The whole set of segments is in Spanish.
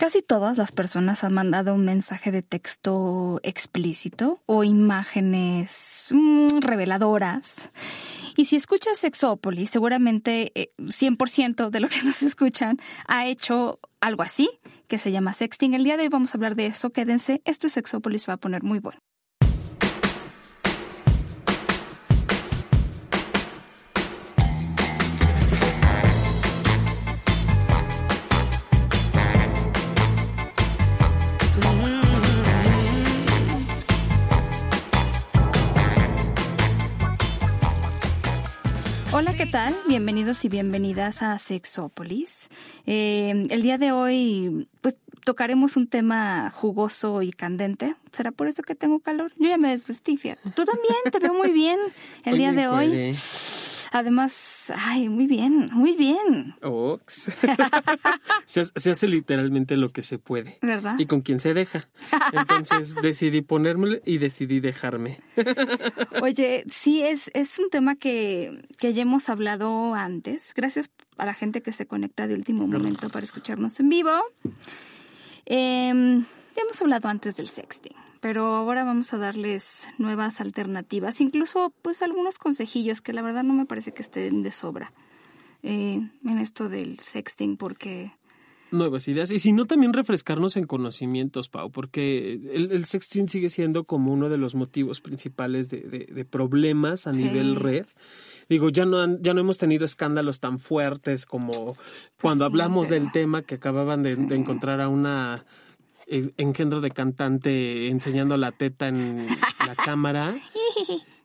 Casi todas las personas han mandado un mensaje de texto explícito o imágenes mm, reveladoras. Y si escuchas Sexópolis, seguramente 100% eh, de lo que nos escuchan ha hecho algo así, que se llama sexting. El día de hoy vamos a hablar de eso. Quédense, esto es Sexópolis, va a poner muy bueno. Bienvenidos y bienvenidas a Sexópolis. Eh, el día de hoy, pues tocaremos un tema jugoso y candente. ¿Será por eso que tengo calor? Yo ya me desvestí, fíjate. Tú también, te veo muy bien el día de hoy. Además, ay, muy bien, muy bien. Ox. se, hace literalmente lo que se puede. ¿Verdad? Y con quien se deja. Entonces decidí ponérmelo y decidí dejarme. Oye, sí, es, es un tema que, que ya hemos hablado antes. Gracias a la gente que se conecta de último momento para escucharnos en vivo. Eh, ya hemos hablado antes del sexting pero ahora vamos a darles nuevas alternativas, incluso pues algunos consejillos que la verdad no me parece que estén de sobra eh, en esto del sexting porque... Nuevas ideas. Y si no, también refrescarnos en conocimientos, Pau, porque el, sexting sigue siendo como uno de los motivos principales de, de, problemas a nivel red. Digo, ya no, ya no hemos tenido escándalos tan fuertes como cuando hablamos del tema que acababan de, encontrar a una engendro de cantante enseñando la teta en la cámara.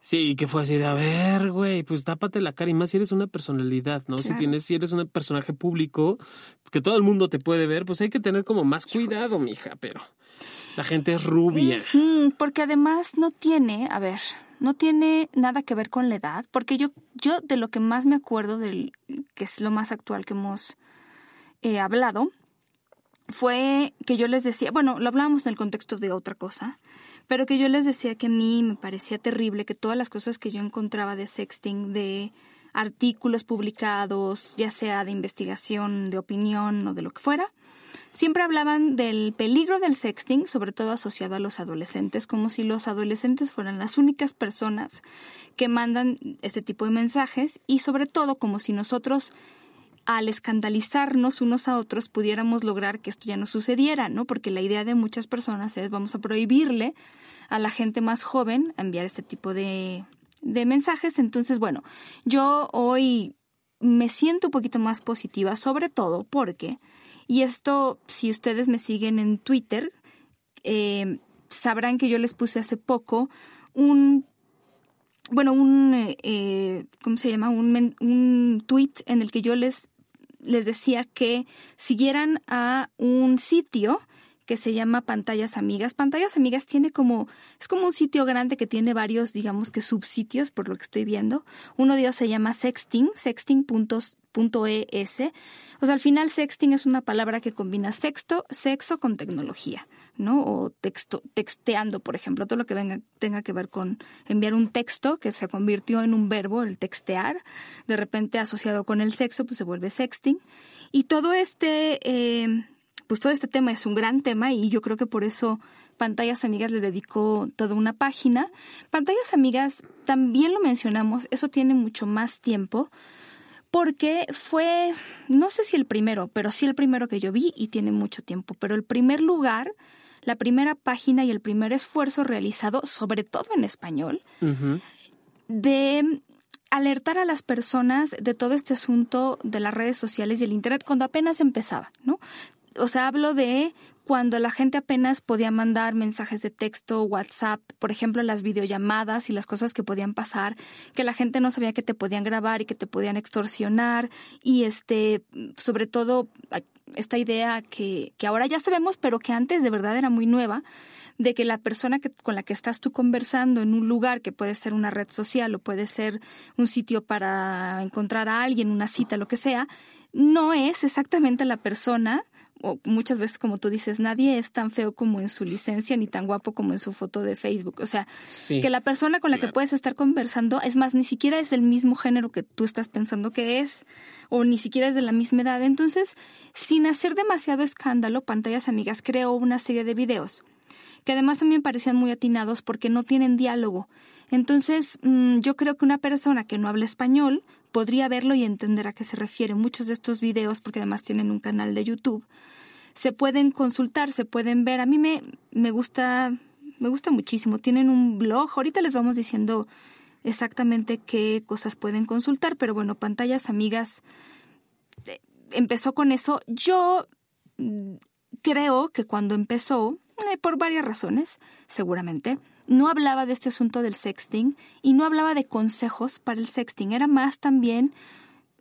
Sí, que fue así de, a ver, güey, pues tápate la cara y más si eres una personalidad, ¿no? Si tienes, si eres un personaje público, que todo el mundo te puede ver, pues hay que tener como más cuidado, mija, pero la gente es rubia. porque además no tiene, a ver, no tiene nada que ver con la edad, porque yo, yo de lo que más me acuerdo, del, que es lo más actual que hemos eh, hablado, fue que yo les decía, bueno, lo hablábamos en el contexto de otra cosa, pero que yo les decía que a mí me parecía terrible que todas las cosas que yo encontraba de sexting, de artículos publicados, ya sea de investigación, de opinión o de lo que fuera, siempre hablaban del peligro del sexting, sobre todo asociado a los adolescentes, como si los adolescentes fueran las únicas personas que mandan este tipo de mensajes y sobre todo como si nosotros al escandalizarnos unos a otros pudiéramos lograr que esto ya no sucediera, ¿no? Porque la idea de muchas personas es vamos a prohibirle a la gente más joven enviar este tipo de, de mensajes. Entonces, bueno, yo hoy me siento un poquito más positiva, sobre todo porque, y esto, si ustedes me siguen en Twitter, eh, sabrán que yo les puse hace poco un bueno, un, eh, ¿cómo se llama? Un, un tweet en el que yo les les decía que siguieran a un sitio que se llama Pantallas Amigas. Pantallas Amigas tiene como, es como un sitio grande que tiene varios, digamos que subsitios, por lo que estoy viendo. Uno de ellos se llama Sexting, sexting.es. O sea, al final sexting es una palabra que combina sexto, sexo con tecnología, ¿no? O texto, texteando, por ejemplo, todo lo que venga, tenga que ver con enviar un texto que se convirtió en un verbo, el textear, de repente asociado con el sexo, pues se vuelve sexting. Y todo este... Eh, pues todo este tema es un gran tema y yo creo que por eso Pantallas Amigas le dedicó toda una página. Pantallas Amigas, también lo mencionamos, eso tiene mucho más tiempo, porque fue, no sé si el primero, pero sí el primero que yo vi y tiene mucho tiempo, pero el primer lugar, la primera página y el primer esfuerzo realizado, sobre todo en español, de alertar a las personas de todo este asunto de las redes sociales y el Internet cuando apenas empezaba, ¿no? O sea, hablo de cuando la gente apenas podía mandar mensajes de texto, WhatsApp, por ejemplo, las videollamadas y las cosas que podían pasar, que la gente no sabía que te podían grabar y que te podían extorsionar y este, sobre todo esta idea que, que ahora ya sabemos, pero que antes de verdad era muy nueva, de que la persona que, con la que estás tú conversando en un lugar que puede ser una red social o puede ser un sitio para encontrar a alguien, una cita, lo que sea, no es exactamente la persona o muchas veces como tú dices, nadie es tan feo como en su licencia ni tan guapo como en su foto de Facebook. O sea, que la persona con la que puedes estar conversando, es más, ni siquiera es el mismo género que tú estás pensando que es, o ni siquiera es de la misma edad. Entonces, sin hacer demasiado escándalo, Pantallas Amigas creó una serie de videos que además también parecían muy atinados porque no tienen diálogo. Entonces, mm, yo creo que una persona que no habla español podría verlo y entender a qué se refiere. Muchos de estos videos, porque además tienen un canal de YouTube, se pueden consultar, se pueden ver. A mí me, me gusta, me gusta muchísimo. Tienen un blog. Ahorita les vamos diciendo exactamente qué cosas pueden consultar, pero bueno, pantallas amigas eh, empezó con eso. Yo mm, creo que cuando empezó, eh, por varias razones, seguramente, no hablaba de este asunto del sexting y no hablaba de consejos para el sexting. Era más también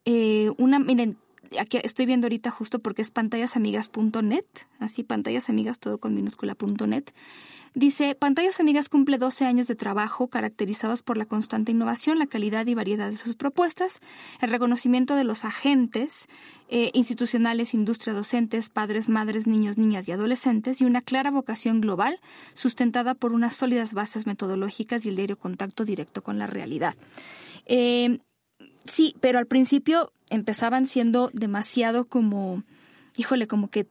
eh, una, miren, aquí estoy viendo ahorita justo porque es pantayasamigas.net, así pantayasamigas todo con minúscula.net. Dice, Pantallas Amigas cumple 12 años de trabajo caracterizados por la constante innovación, la calidad y variedad de sus propuestas, el reconocimiento de los agentes eh, institucionales, industria, docentes, padres, madres, niños, niñas y adolescentes y una clara vocación global sustentada por unas sólidas bases metodológicas y el diario contacto directo con la realidad. Eh, sí, pero al principio empezaban siendo demasiado como, híjole, como que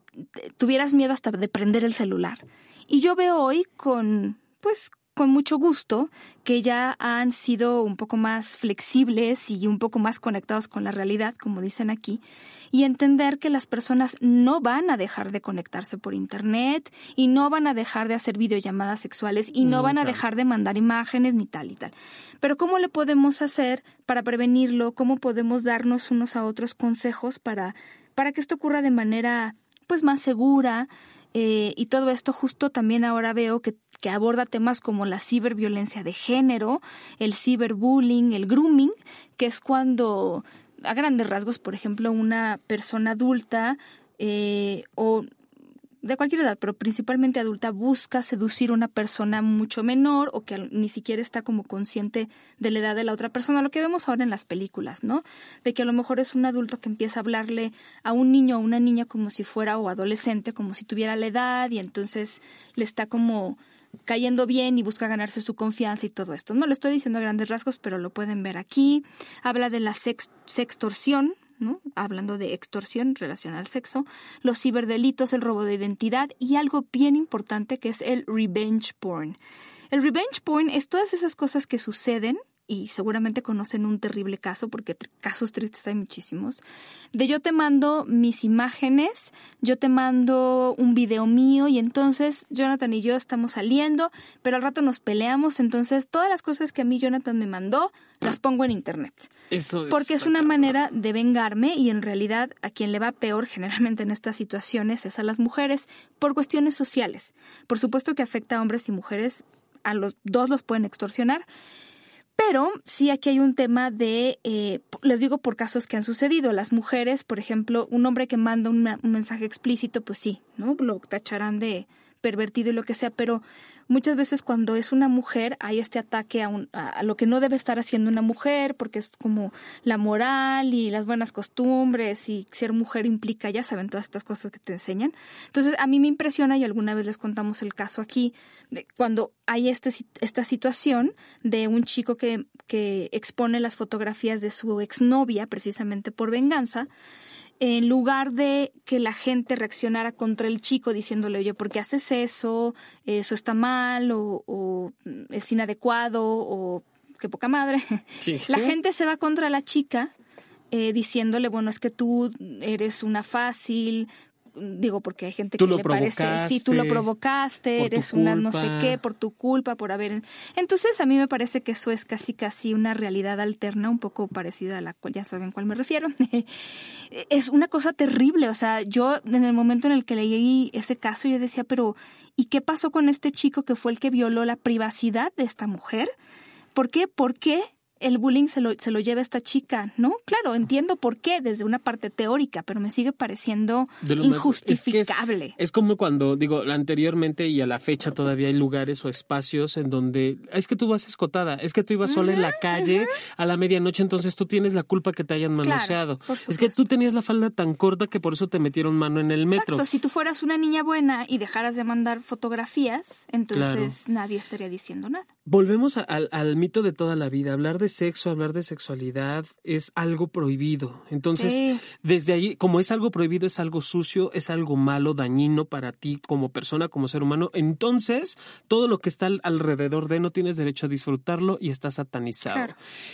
tuvieras miedo hasta de prender el celular. Y yo veo hoy con, pues, con mucho gusto que ya han sido un poco más flexibles y un poco más conectados con la realidad, como dicen aquí, y entender que las personas no van a dejar de conectarse por Internet y no van a dejar de hacer videollamadas sexuales y no, van a dejar de mandar imágenes ni tal y tal. Pero ¿cómo le podemos hacer para prevenirlo? ¿Cómo podemos darnos unos a otros consejos para, para que esto ocurra de manera pues más segura? Eh, y todo esto justo también ahora veo que, que aborda temas como la ciberviolencia de género, el ciberbullying, el grooming, que es cuando a grandes rasgos, por ejemplo, una persona adulta eh, o de cualquier edad, pero principalmente adulta, busca seducir a una persona mucho menor o que ni siquiera está como consciente de la edad de la otra persona, lo que vemos ahora en las películas, ¿no? De que a lo mejor es un adulto que empieza a hablarle a un niño o una niña como si fuera o adolescente, como si tuviera la edad y entonces le está como cayendo bien y busca ganarse su confianza y todo esto. No lo estoy diciendo a grandes rasgos, pero lo pueden ver aquí. Habla de la sextorsión, hablando de extorsión relacionada al sexo, los ciberdelitos, el robo de identidad y algo bien importante que es el revenge porn. El revenge porn es todas esas cosas que suceden y seguramente conocen un terrible caso, porque casos tristes hay muchísimos, de yo te mando mis imágenes, yo te mando un video mío y entonces Jonathan y yo estamos saliendo, pero al rato nos peleamos, entonces todas las cosas que a mí Jonathan me mandó, las pongo en internet. Eso porque es una manera de vengarme y en realidad a quien le va peor generalmente en estas situaciones es a las mujeres por cuestiones sociales. Por supuesto que afecta a hombres y mujeres, a los dos los pueden extorsionar, pero sí aquí hay un tema de, eh, les digo por casos que han sucedido, las mujeres, por ejemplo, un hombre que manda un mensaje explícito, pues sí, ¿no? Lo tacharán de pervertido y lo que sea, pero muchas veces cuando es una mujer hay este ataque a, a, lo que no debe estar haciendo una mujer, porque es como la moral y las buenas costumbres y ser mujer implica, ya saben, todas estas cosas que te enseñan. Entonces, a mí me impresiona y alguna vez les contamos el caso aquí, de cuando hay este, esta situación de un chico que, que expone las fotografías de su exnovia precisamente por venganza, en lugar de que la gente reaccionara contra el chico diciéndole, oye, ¿por qué haces eso? Eso está mal o, es inadecuado o qué poca madre. La gente se va contra la chica eh, diciéndole, bueno, es que tú eres una fácil, digo porque hay gente que le parece, sí, tú lo provocaste, eres una no sé qué, por tu culpa, por haber... Entonces a mí me parece que eso es casi casi una realidad alterna, un poco parecida a la cual ya saben cuál me refiero. es una cosa terrible, o sea, yo en el momento en el que leí ese caso yo decía, pero ¿y qué pasó con este chico que fue el que violó la privacidad de esta mujer? ¿Por qué? ¿Por qué el bullying se lo, se lo lleva esta chica, ¿no? Claro, entiendo por qué desde una parte teórica, pero me sigue pareciendo injustificable. es, como cuando, digo, anteriormente y a la fecha todavía hay lugares o espacios en donde es que tú vas escotada, es que tú ibas sola en la calle a la medianoche, entonces tú tienes la culpa que te hayan manoseado. es que tú tenías la falda tan corta que por eso te metieron mano en el metro. Exacto, si tú fueras una niña buena y dejaras de mandar fotografías, entonces nadie estaría diciendo nada. Volvemos al, al mito de toda la vida, hablar de sexo, hablar de sexualidad es algo prohibido. Entonces, desde ahí, como es algo prohibido, es algo sucio, es algo malo, dañino para ti como persona, como ser humano. Entonces, todo lo que está alrededor de no tienes derecho a disfrutarlo y está satanizado.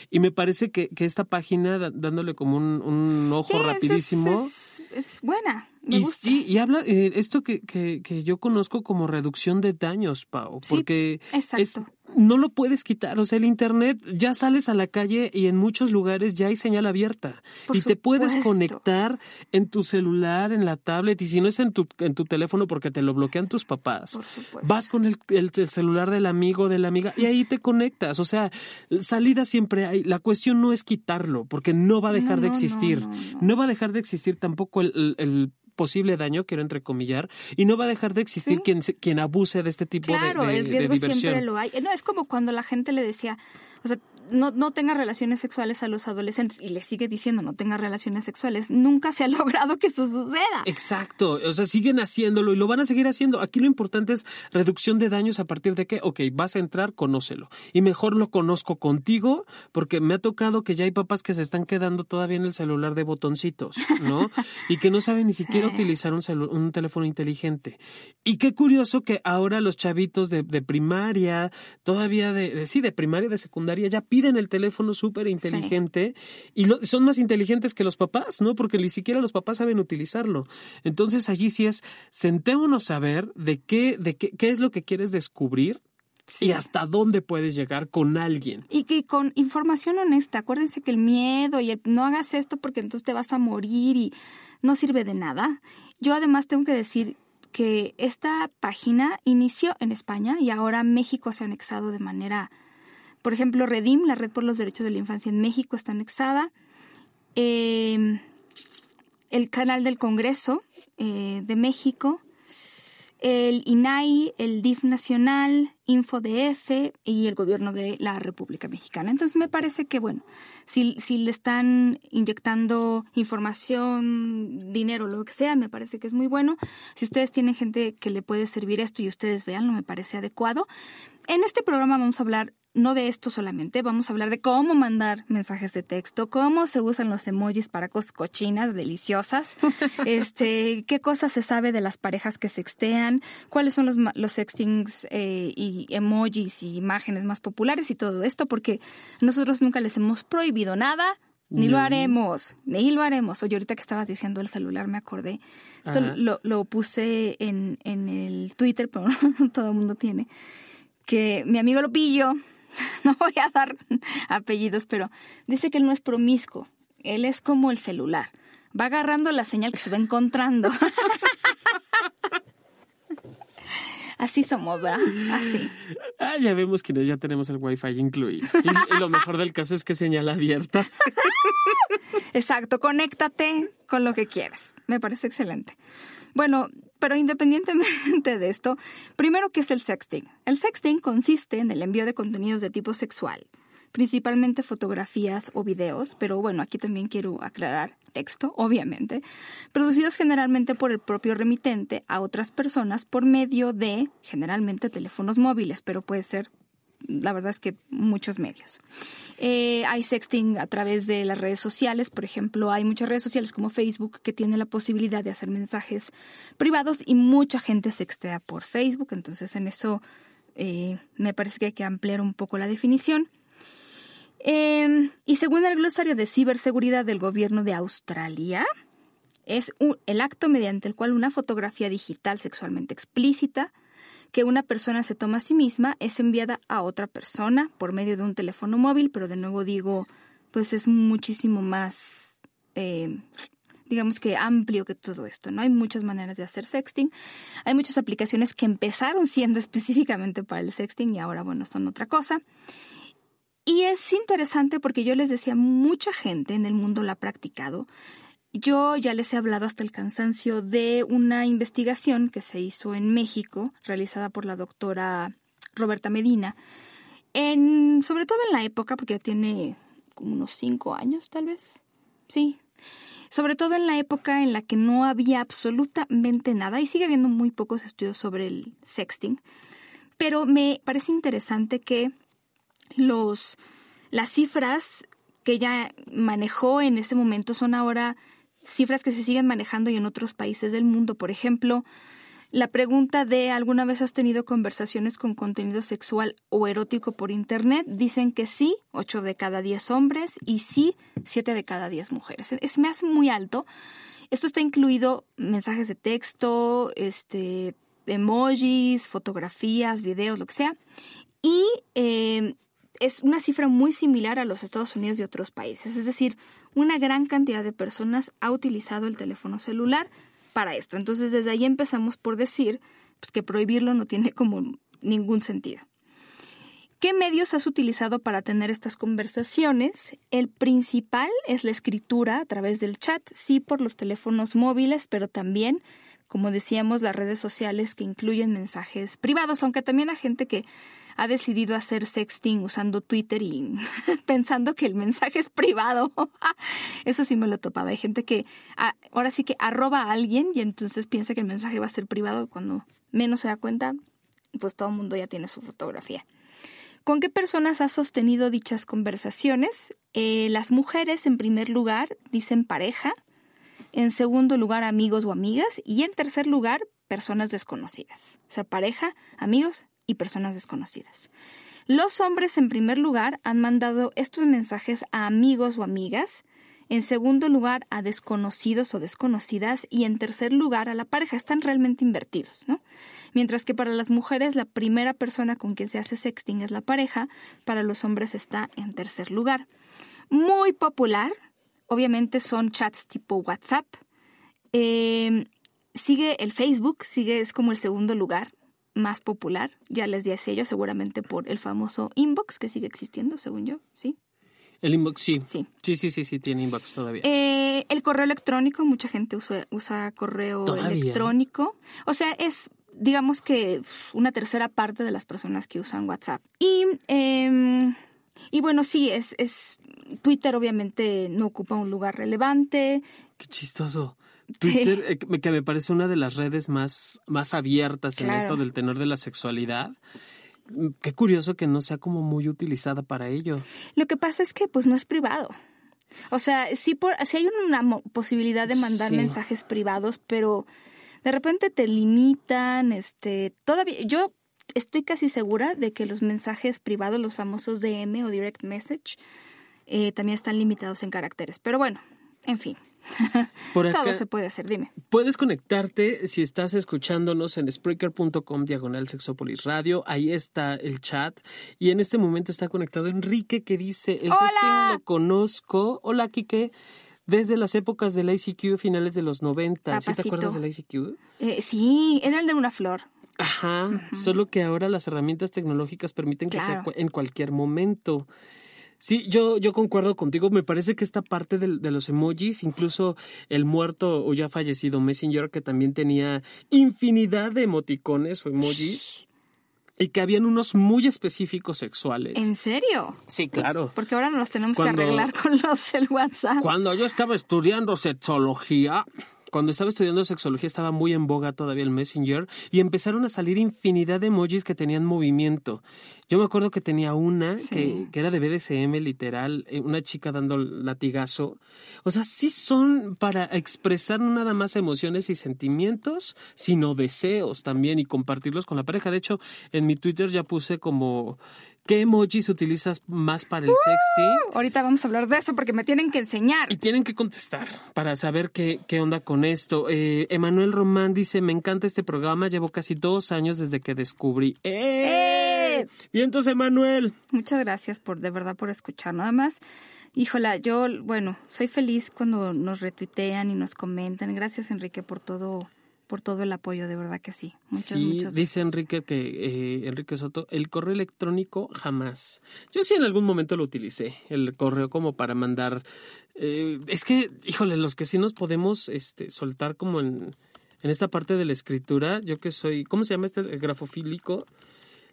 Y me parece que, que esta página, dándole como un, ojo rapidísimo. es, buena. y sí, y habla eh, esto que, que, que, yo conozco como reducción de daños, Pau, porque es, no lo puedes quitar. O sea, el Internet ya sales a la calle y en muchos lugares ya hay señal abierta. y te puedes conectar en tu celular, en la tablet, y si no es en tu, en tu teléfono porque te lo bloquean tus papás, vas con el, el, celular del amigo, de la amiga, y ahí te conectas. O sea, salida siempre hay. La cuestión no es quitarlo, porque no va a dejar de existir. No, va a dejar de existir tampoco el, el posible daño, quiero entrecomillar, y no va a dejar de existir quien, quien abuse de este tipo de, de, el riesgo siempre lo hay. No, es como cuando la gente le decía, o sea, no, no tenga relaciones sexuales a los adolescentes y le sigue diciendo no tenga relaciones sexuales, nunca se ha logrado que eso suceda. Exacto, o sea, siguen haciéndolo y lo van a seguir haciendo. Aquí lo importante es reducción de daños a partir de que, ok, vas a entrar, conócelo. Y mejor lo conozco contigo porque me ha tocado que ya hay papás que se están quedando todavía en el celular de botoncitos, ¿no? y que no saben ni siquiera utilizar un, un teléfono inteligente. Y qué curioso que ahora los chavitos de, de primaria, todavía de, de, sí, de primaria, de secundaria, ya piden piden el teléfono súper inteligente y son más inteligentes que los papás, ¿no? Porque ni siquiera los papás saben utilizarlo. Entonces allí sí es, sentémonos a ver de qué, de qué, qué es lo que quieres descubrir y hasta dónde puedes llegar con alguien. Y que con información honesta, acuérdense que el miedo y el no hagas esto porque entonces te vas a morir y no sirve de nada. Yo además tengo que decir que esta página inició en España y ahora México se ha anexado de manera por ejemplo, Redim, la Red por los Derechos de la Infancia en México, está anexada. Em, el canal del Congreso eh, de México, el INAI, el DIF Nacional, InfoDF y el gobierno de la República Mexicana. Entonces me parece que, bueno, si, si le están inyectando información, dinero, lo que sea, me parece que es muy bueno. Si ustedes tienen gente que le puede servir esto y ustedes veanlo, me parece adecuado. En este programa vamos a hablar no de esto solamente, vamos a hablar de cómo mandar mensajes de texto, cómo se usan los emojis para cosas cochinas, deliciosas, este, qué cosas se sabe de las parejas que sextean, cuáles son los, los sextings eh, y emojis y imágenes más populares y todo esto, porque nosotros nunca les hemos prohibido nada, ni lo haremos, ni lo haremos. Oye, ahorita que estabas diciendo el celular, me acordé. Esto lo, lo, puse en, en el Twitter, pero todo el mundo tiene. Que mi amigo lo pillo no voy a dar apellidos, pero dice que él no es promiscuo, él es como el celular, va agarrando la señal que se va encontrando. Así somos, ¿verdad? Así. Ah, ya vemos que ya tenemos el wifi incluido. Y, lo mejor del caso es que señal abierta. Exacto, conéctate con lo que quieras. Me parece excelente. Bueno, pero independientemente de esto, primero, ¿qué es el sexting? El sexting consiste en el envío de contenidos de tipo sexual, principalmente fotografías o videos, pero bueno, aquí también quiero aclarar texto, obviamente, producidos generalmente por el propio remitente a otras personas por medio de, generalmente, teléfonos móviles, pero puede ser la verdad es que muchos medios. Eh, hay sexting a través de las redes sociales, por ejemplo, hay muchas redes sociales como Facebook que tienen la posibilidad de hacer mensajes privados y mucha gente sextea por Facebook, entonces en eso eh, me parece que hay que ampliar un poco la definición. Em, y según el glosario de ciberseguridad del gobierno de Australia, es el acto mediante el cual una fotografía digital sexualmente explícita que una persona se toma a sí misma es enviada a otra persona por medio de un teléfono móvil, pero de nuevo digo, pues es muchísimo más, eh, digamos que amplio que todo esto, ¿no? Hay muchas maneras de hacer sexting. Hay muchas aplicaciones que empezaron siendo específicamente para el sexting y ahora, bueno, son otra cosa. Y es interesante porque yo les decía, mucha gente en el mundo lo ha practicado. Yo ya les he hablado hasta el cansancio de una investigación que se hizo en México, realizada por la doctora Roberta Medina, sobre todo en la época, porque ya tiene como unos cinco años tal vez, sí, sobre todo en la época en la que no había absolutamente nada y sigue habiendo muy pocos estudios sobre el sexting, pero me parece interesante que los, las cifras que ella manejó en ese momento son ahora cifras que se siguen manejando y en otros países del mundo. Por ejemplo, la pregunta de ¿alguna vez has tenido conversaciones con contenido sexual o erótico por Internet? Dicen que sí, 8 de cada 10 hombres y sí, 7 de cada 10 mujeres. Es, me hace muy alto. Esto está incluido mensajes de texto, este, emojis, fotografías, videos, lo que sea. Y eh, es una cifra muy similar a los Estados Unidos y otros países. Es decir, una gran cantidad de personas ha utilizado el teléfono celular para esto. Entonces, desde ahí empezamos por decir pues, que prohibirlo no tiene como ningún sentido. ¿Qué medios has utilizado para tener estas conversaciones? El principal es la escritura a través del chat, sí por los teléfonos móviles, pero también como decíamos, las redes sociales que incluyen mensajes privados, aunque también hay gente que ha decidido hacer sexting usando Twitter y pensando que el mensaje es privado. Eso sí me lo topaba. Hay gente que ahora sí que arroba a alguien y entonces piensa que el mensaje va a ser privado cuando menos se da cuenta, pues todo el mundo ya tiene su fotografía. ¿Con qué personas has sostenido dichas conversaciones? Eh, las mujeres, en primer lugar, dicen pareja, en segundo lugar, amigos o amigas. Y en tercer lugar, personas desconocidas. O sea, pareja, amigos y personas desconocidas. Los hombres, en primer lugar, han mandado estos mensajes a amigos o amigas. En segundo lugar, a desconocidos o desconocidas. Y en tercer lugar, a la pareja. Están realmente invertidos, ¿no? Mientras que para las mujeres, la primera persona con quien se hace sexting es la pareja. Para los hombres está en tercer lugar. Muy popular, Obviamente son chats tipo WhatsApp. Em, sigue el Facebook, sigue, es como el segundo lugar más popular. Ya les di a ello, seguramente por el famoso inbox que sigue existiendo, según yo, ¿sí? El inbox, sí. Sí, sí, sí, sí, tiene inbox todavía. Eh, el correo electrónico, mucha gente usa, usa correo electrónico. O sea, es, digamos que una tercera parte de las personas que usan WhatsApp. Y, em, y bueno, sí, es, es Twitter obviamente no ocupa un lugar relevante. Qué chistoso. Twitter, eh, que me parece una de las redes más, más abiertas en esto del tenor de la sexualidad. Mm, qué curioso que no sea como muy utilizada para ello. Lo que pasa es que pues no es privado. O sea, sí, por, hay una posibilidad de mandar mensajes privados, pero de repente te limitan, este, todavía, yo estoy casi segura de que los mensajes privados, los famosos DM o direct message, eh, también están limitados en caracteres. Pero bueno, en fin. Todo se puede hacer, dime. Puedes conectarte si estás escuchándonos en Spreaker.com diagonal Sexopolis Radio. Ahí está el chat. Y en este momento está conectado Enrique que dice: El ¡Hola! lo conozco. Hola, Kike. Desde las épocas del ICQ, finales de los 90. ¿Sí te acuerdas del ICQ? Eh, sí, era el de una flor. Ajá, solo que ahora las herramientas tecnológicas permiten que sea en cualquier momento. Sí, yo, yo concuerdo contigo. Me parece que esta parte de, de, los emojis, incluso el muerto o ya fallecido Messenger, que también tenía infinidad de emoticones o emojis. Y que habían unos muy específicos sexuales. ¿En serio? Sí, claro. Porque ahora nos tenemos que arreglar con los el WhatsApp. Cuando yo estaba estudiando sexología, cuando estaba estudiando sexología estaba muy en boga todavía el Messenger y empezaron a salir infinidad de emojis que tenían movimiento. Yo me acuerdo que tenía una que, que, era de BDSM literal, eh, una chica dando latigazo. O sea, sí son para expresar no nada más emociones y sentimientos, sino deseos también y compartirlos con la pareja. De hecho, en mi Twitter ya puse como ¿Qué emojis utilizas más para el sexy? Ahorita vamos a hablar de eso porque me tienen que enseñar. Y tienen que contestar para saber qué, qué onda con esto. Eh, Emanuel Román dice, me encanta este programa, llevo casi dos años desde que descubrí. ¡Eh! ¡Eh! Vientos, Emanuel. Muchas gracias por, de verdad, por escuchar. Nada más, híjola, yo, bueno, soy feliz cuando nos retuitean y nos comentan. Gracias, Enrique, por todo por todo el apoyo, de verdad que sí. Muchas, sí, muchas dice. Enrique que eh, Enrique Soto, el correo electrónico jamás. Yo sí en algún momento lo utilicé, el correo como para mandar. eh, es que, híjole, los que sí nos podemos este, soltar como en, en esta parte de la escritura, yo que soy, ¿cómo se llama este? El grafofílico,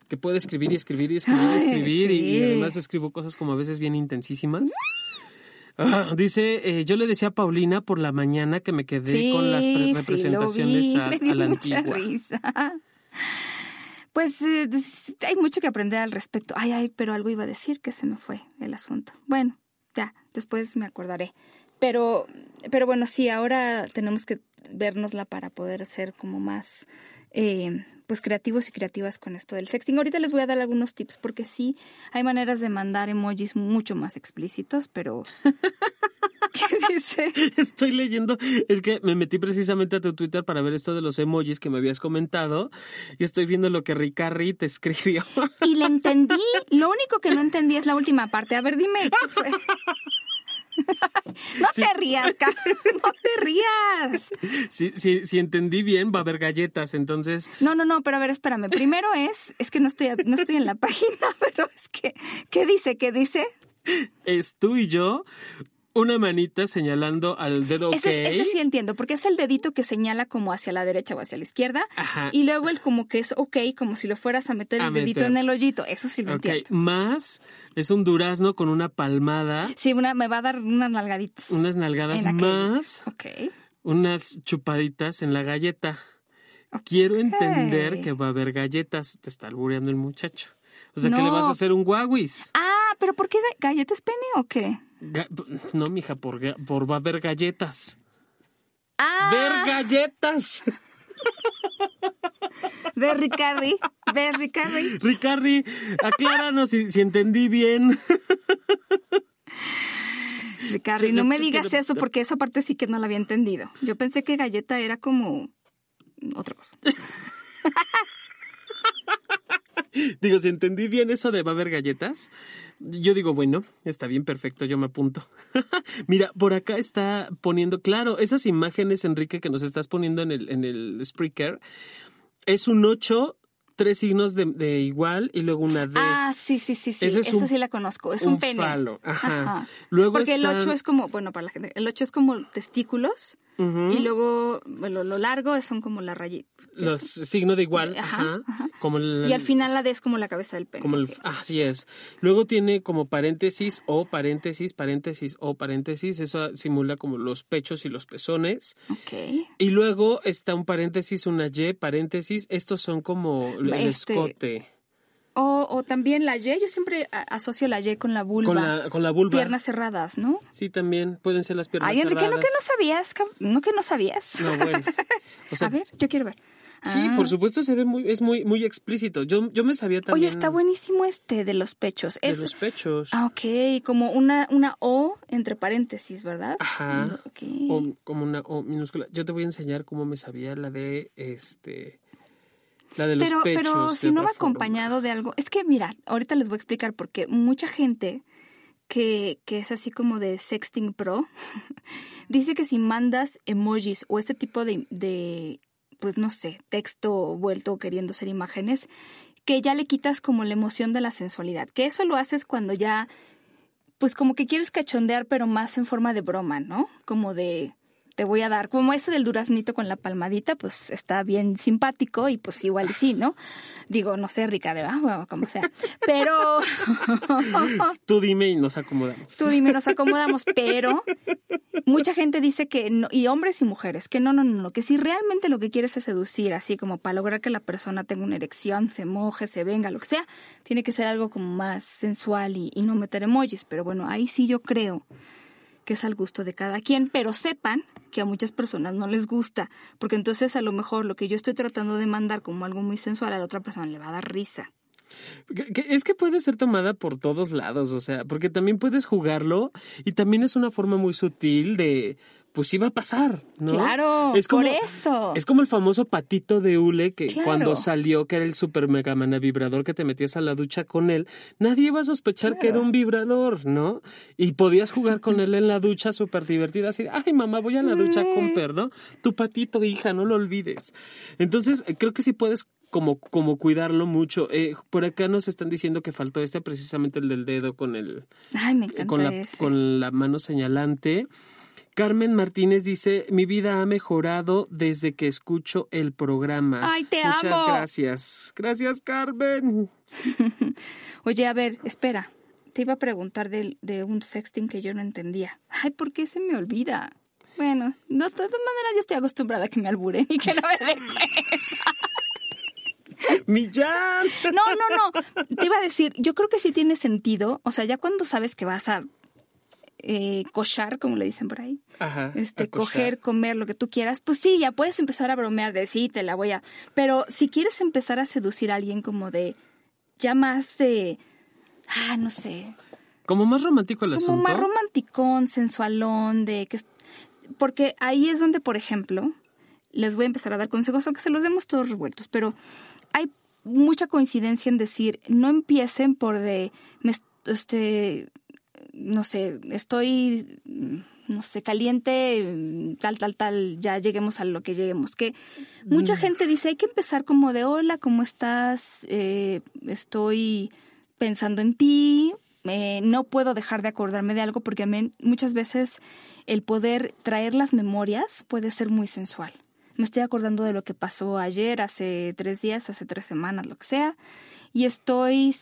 que puede escribir y escribir y escribir y escribir, y- y, sí. además escribo cosas como a veces bien intensísimas. Dice, eh, yo le decía a Paulina por la mañana que me quedé Sí, con las sí, lo representaciones vi, a, me dio a la mucha antigua. risa. Pues eh, hay mucho que aprender al respecto. Ay, ay, pero algo iba a decir que se me fue el asunto. Bueno, ya, después me acordaré. Pero, pero bueno, sí, ahora tenemos que vernosla para poder ser como más eh, pues creativos y creativas con esto del sexting. Ahorita les voy a dar algunos tips porque sí hay maneras de mandar emojis mucho más explícitos, pero ¿qué dice? Estoy leyendo, es que me metí precisamente a tu Twitter para ver esto de los emojis que me habías comentado y estoy viendo lo que Ricarri te escribió. Y le entendí. Lo único que no entendí es la última parte. A ver, dime qué fue. No te rías, no te rías. Si, si, si entendí bien, va a haber galletas, entonces No, no, no, pero a ver, espérame. Primero es, es que no estoy, no estoy en la página, pero es que, ¿qué dice? ¿Qué dice? es tú y yo, una manita señalando al dedo. Ese, es- ese sí entiendo, porque es el dedito que señala como hacia la derecha o hacia la izquierda. Ajá. Y luego el como que es ok, como si lo fueras a meter A el dedito meter. en el hoyito. Eso sí lo Ok, entiendo. más es un durazno con una palmada, Sí, una, me va a dar unas nalgaditas. unas nalgadas más Ok. unas chupaditas en la galleta. Quiero entender que va a haber galletas. Te está albureando el muchacho. O sea, que le vas a hacer un guaguis. Ah, pero ¿por qué ga- galletas pene o qué? Ga- no, mija, por, por va a haber galletas. Ah, ¡Ver galletas! Berry Carry, Berry Carry. Ricardi, acláranos si, si entendí bien. Ricardo, Yo- no me digas eso porque esa parte sí que no la había entendido. Yo pensé que galleta era como otra cosa. Digo, si entendí bien eso de va a haber galletas, yo digo, bueno, está bien, perfecto, yo me apunto. Mira, por acá está poniendo, claro, esas imágenes, Enrique, que nos estás poniendo en el, en el Spreaker, es un 8, tres signos de, de igual y luego una D. Ah, sí, sí, sí, sí. Ese es Esa un- sí la conozco. Es un, pene. falo, ajá. Ajá. Luego Porque el están- 8 es como, bueno, para la gente, el 8 es como testículos Y luego bueno, lo largo son como la rayita. los signos de igual, Ajá, ajá, ajá. como el, Y al final la D es como la cabeza del pene. como el, Ok. así es. Luego tiene como paréntesis o paréntesis, paréntesis o paréntesis, eso simula como los pechos y los pezones. Ok. Y luego está un paréntesis, una Y, paréntesis, estos son como el Este, escote. O, o también la Y, yo siempre asocio la Y con la vulva. Con la, con la vulva. Piernas cerradas, ¿no? Sí, también pueden ser las piernas Ay, Enrique, ¿no cerradas. que no sabías? ¿No que no sabías? No, bueno. O sea, a ver, yo quiero ver. sí, Ah. por supuesto se ve muy, es muy, muy explícito. Yo, yo me sabía también Oye, está buenísimo este de los pechos. de los pechos. Ah, ok, como una, una O entre paréntesis, ¿verdad? Ajá. Ok. O como una O minúscula. Yo te voy a enseñar cómo me sabía la de este. La de los pero, pechos. pero si no va forma. acompañado de algo. Es que, mira, ahorita les voy a explicar porque mucha gente que, que es así como de sexting pro dice que si mandas emojis o este tipo de, de, pues no sé, texto vuelto queriendo ser imágenes, que ya le quitas como la emoción de la sensualidad. Que eso lo haces cuando ya, pues como que quieres cachondear, pero más en forma de broma, ¿no? Como de te voy a dar, como ese del duraznito con la palmadita, pues está bien simpático y pues igual y sí, ¿no? Digo, no sé, Ricardo, ¿verdad? bueno, como sea. Pero Tú dime y nos acomodamos. tú dime, nos acomodamos, pero mucha gente dice que, no, y hombres y mujeres, que no, no, no, no, que si realmente lo que quieres es seducir, así como para lograr que la persona tenga una erección, se moje, se venga, lo que sea, tiene que ser algo como más sensual y, y no meter emojis. Pero bueno, ahí sí yo creo que es al gusto de cada quien, pero sepan que a muchas personas no les gusta, porque entonces a lo mejor lo que yo estoy tratando de mandar como algo muy sensual a la otra persona le va a dar risa. Es que puede ser tomada por todos lados, o sea, porque también puedes jugarlo y también es una forma muy sutil de pues iba a pasar, ¿no? Claro, es como, por eso. Es como el famoso patito de hule que cuando salió, que era el super mega mana vibrador que te metías a la ducha con él, nadie iba a sospechar que era un vibrador, ¿no? Y podías jugar con él en la ducha súper divertida, así, ay mamá, voy a la ducha con Per, ¿no? Tu patito, hija, no lo olvides. Entonces, creo que sí puedes como, como cuidarlo mucho. Eh, por acá nos están diciendo que faltó este, precisamente el del dedo con el... Ay, me encanta con la, con la mano señalante. Carmen Martínez dice, mi vida ha mejorado desde que escucho el programa. Ay, te Muchas amo. Muchas gracias. Gracias, Carmen. Oye, a ver, espera. Te iba a preguntar de, de, un sexting que yo no entendía. Ay, ¿por qué se me olvida? Bueno, no, de todas maneras yo estoy acostumbrada a que me alburen y que no me den ¡Millán! No, no, no. Te iba a decir, yo creo que sí tiene sentido. O sea, ya cuando sabes que vas a eh, cochar, como le dicen por ahí. Ajá, este, coger, comer, lo que tú quieras, pues sí, ya puedes empezar a bromear de sí, te la voy a. Pero si quieres empezar a seducir a alguien como de. ya más de. ah, no sé. Como más romántico el como asunto. más romanticón, sensualón, de que. Porque ahí es donde, por ejemplo, les voy a empezar a dar consejos, aunque se los demos todos revueltos, pero hay mucha coincidencia en decir, no empiecen por de. Me, este no sé, estoy, no sé, caliente, tal, tal, tal, ya lleguemos a lo que lleguemos. Que mucha mm. gente dice, hay que empezar como de, hola, ¿cómo estás? Eh, estoy pensando en ti. Eh, no puedo dejar de acordarme de algo porque me, muchas veces el poder traer las memorias puede ser muy sensual. Me estoy acordando de lo que pasó ayer, hace tres días, hace tres semanas, lo que sea, y estoy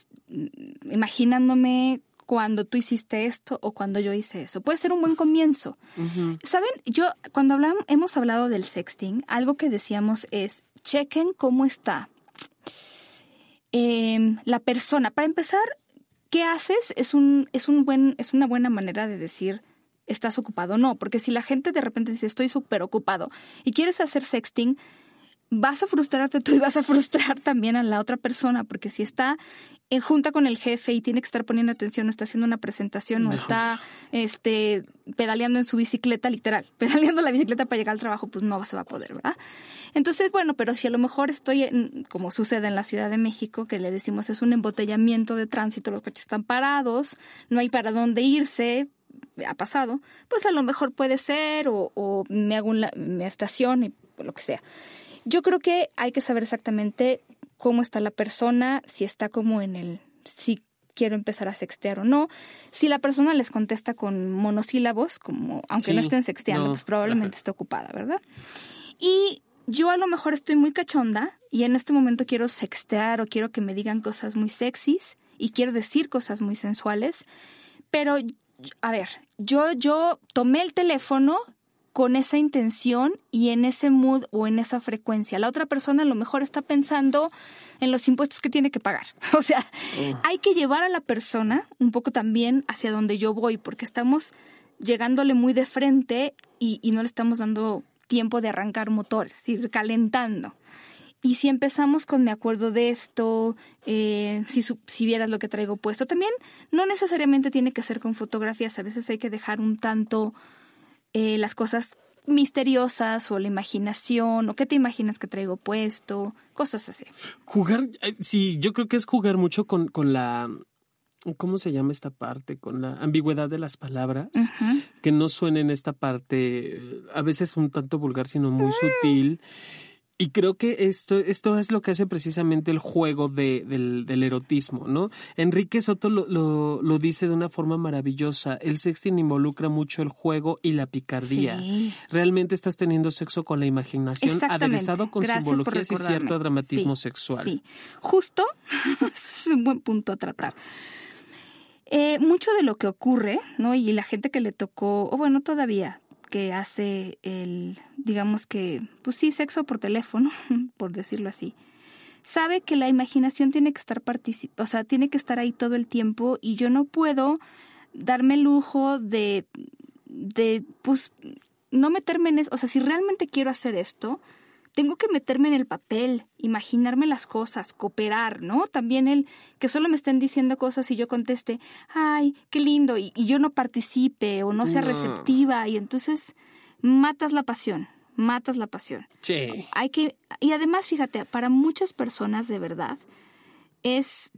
imaginándome cuando tú hiciste esto o cuando yo hice eso. Puede ser un buen comienzo. Uh -huh. Saben, yo cuando hablamos, hemos hablado del sexting, algo que decíamos es chequen cómo está eh, la persona. Para empezar, ¿qué haces? Es un, es un buen, es una buena manera de decir estás ocupado o no, porque si la gente de repente dice estoy súper ocupado y quieres hacer sexting, vas a frustrarte tú y vas a frustrar también a la otra persona, porque si está en junta con el jefe y tiene que estar poniendo atención, está haciendo una presentación no. o está este, pedaleando en su bicicleta, literal, pedaleando la bicicleta para llegar al trabajo, pues no se va a poder, ¿verdad? Entonces, bueno, pero si a lo mejor estoy, en, como sucede en la Ciudad de México, que le decimos es un embotellamiento de tránsito, los coches están parados, no hay para dónde irse, ha pasado, pues a lo mejor puede ser, o, o me hago una, me estaciono, lo que sea. Yo creo que hay que saber exactamente cómo está la persona, si está como en el, si quiero empezar a sextear o no. Si la persona les contesta con monosílabos, como aunque sí, no estén sexteando, no. pues probablemente esté ocupada, ¿verdad? Y yo a lo mejor estoy muy cachonda y en este momento quiero sextear o quiero que me digan cosas muy sexys y quiero decir cosas muy sensuales, pero a ver, yo yo tomé el teléfono con esa intención y en ese mood o en esa frecuencia. La otra persona a lo mejor está pensando en los impuestos que tiene que pagar. O sea, oh. hay que llevar a la persona un poco también hacia donde yo voy, porque estamos llegándole muy de frente y, y no le estamos dando tiempo de arrancar motores, ir calentando. Y si empezamos con me acuerdo de esto, eh, si, si vieras lo que traigo puesto, también no necesariamente tiene que ser con fotografías, a veces hay que dejar un tanto eh, las cosas misteriosas o la imaginación o qué te imaginas que traigo puesto, cosas así. Jugar, sí, yo creo que es jugar mucho con, con la, ¿cómo se llama esta parte? Con la ambigüedad de las palabras, uh -huh. que no suenen esta parte, a veces un tanto vulgar, sino muy uh -huh. sutil. Y creo que esto, esto es lo que hace precisamente el juego de, del, del, erotismo, ¿no? Enrique Soto lo, lo, lo, dice de una forma maravillosa. El sexting involucra mucho el juego y la picardía. Sí. Realmente estás teniendo sexo con la imaginación, aderezado con Gracias simbologías y cierto dramatismo sí, sexual. Sí, justo es un buen punto a tratar. Eh, mucho de lo que ocurre, ¿no? Y la gente que le tocó, o bueno, todavía que hace el, digamos que, pues sí, sexo por teléfono, por decirlo así, sabe que la imaginación tiene que estar o sea, tiene que estar ahí todo el tiempo y yo no puedo darme el lujo de, de, pues, no meterme en eso, o sea, si realmente quiero hacer esto, tengo que meterme en el papel, imaginarme las cosas, cooperar, ¿no? También el que solo me estén diciendo cosas y yo conteste, ay, qué lindo, y, y yo no participe o no sea no. receptiva, y entonces matas la pasión, matas la pasión. Sí. Hay que, y además, fíjate, para muchas personas de verdad es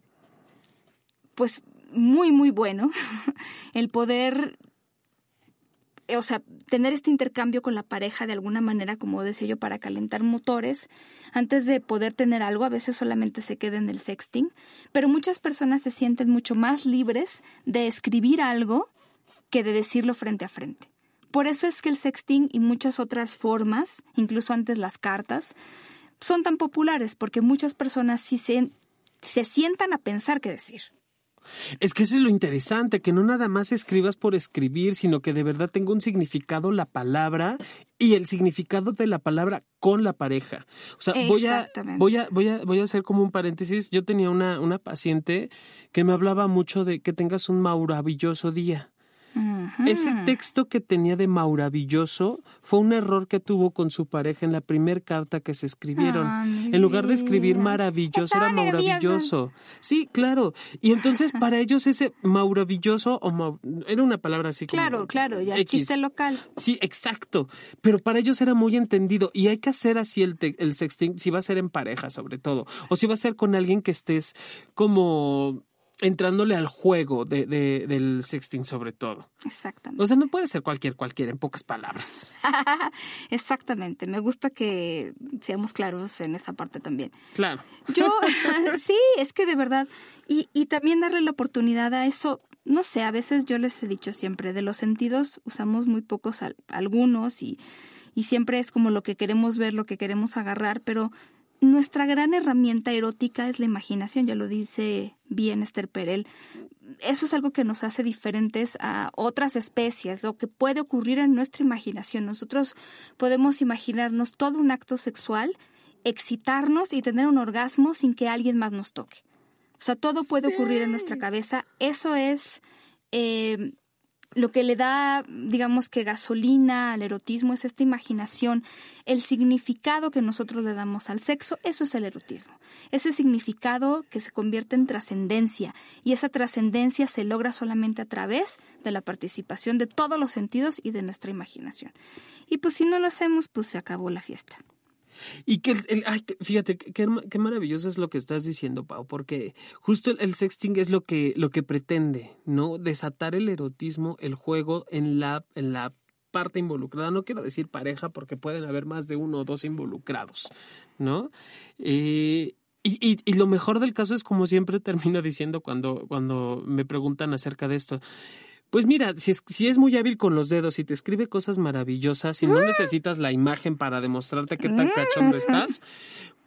pues muy, muy bueno el poder o sea, tener este intercambio con la pareja de alguna manera, como decía yo, para calentar motores, antes de poder tener algo, a veces solamente se queda en el sexting, pero muchas personas se sienten mucho más libres de escribir algo que de decirlo frente a frente. Por eso es que el sexting y muchas otras formas, incluso antes las cartas, son tan populares, porque muchas personas sí se, se sientan a pensar qué decir. Es que eso es lo interesante, que no nada más escribas por escribir, sino que de verdad tenga un significado la palabra y el significado de la palabra con la pareja. O sea, voy a, voy a, voy a, voy a hacer como un paréntesis. Yo tenía una, una paciente que me hablaba mucho de que tengas un maravilloso día. Ese texto que tenía de maravilloso fue un error que tuvo con su pareja en la primera carta que se escribieron. Ah, en lugar de escribir maravilloso, era maravilloso. Sí, claro. Y entonces para ellos ese maravilloso o era una palabra así como... Claro, claro, ya chiste local. Sí, exacto. Pero para ellos era muy entendido y hay que hacer así el, el sexting si va a ser en pareja sobre todo o si va a ser con alguien que estés como entrándole al juego de, de, del sexting sobre todo. Exactamente. O sea, no puede ser cualquier cualquiera, en pocas palabras. Exactamente. Me gusta que seamos claros en esa parte también. Claro. Yo, sí, es que de verdad, y, y también darle la oportunidad a eso, no sé, a veces yo les he dicho siempre, de los sentidos usamos muy pocos algunos y, y siempre es como lo que queremos ver, lo que queremos agarrar, pero nuestra gran herramienta erótica es la imaginación, ya lo dice bien Esther Perel. Eso es algo que nos hace diferentes a otras especies, lo que puede ocurrir en nuestra imaginación. Nosotros podemos imaginarnos todo un acto sexual, excitarnos y tener un orgasmo sin que alguien más nos toque. O sea, todo puede ocurrir en nuestra cabeza. Eso es eh, lo que le da, digamos que gasolina al erotismo es esta imaginación, el significado que nosotros le damos al sexo, eso es el erotismo. Ese significado que se convierte en trascendencia y esa trascendencia se logra solamente a través de la participación de todos los sentidos y de nuestra imaginación. Y pues si no lo hacemos, pues se acabó la fiesta. Y que, el, ay, fíjate, qué, qué, maravilloso es lo que estás diciendo, Pau, porque justo el, sexting es lo que, lo que pretende, ¿no? Desatar el erotismo, el juego en la, en la parte involucrada. No quiero decir pareja porque pueden haber más de uno o dos involucrados, ¿no? Eh, y, y, y, lo mejor del caso es como siempre termino diciendo cuando, cuando me preguntan acerca de esto. Pues mira, si es, si es muy hábil con los dedos y te escribe cosas maravillosas y no necesitas la imagen para demostrarte qué tan cachondo estás,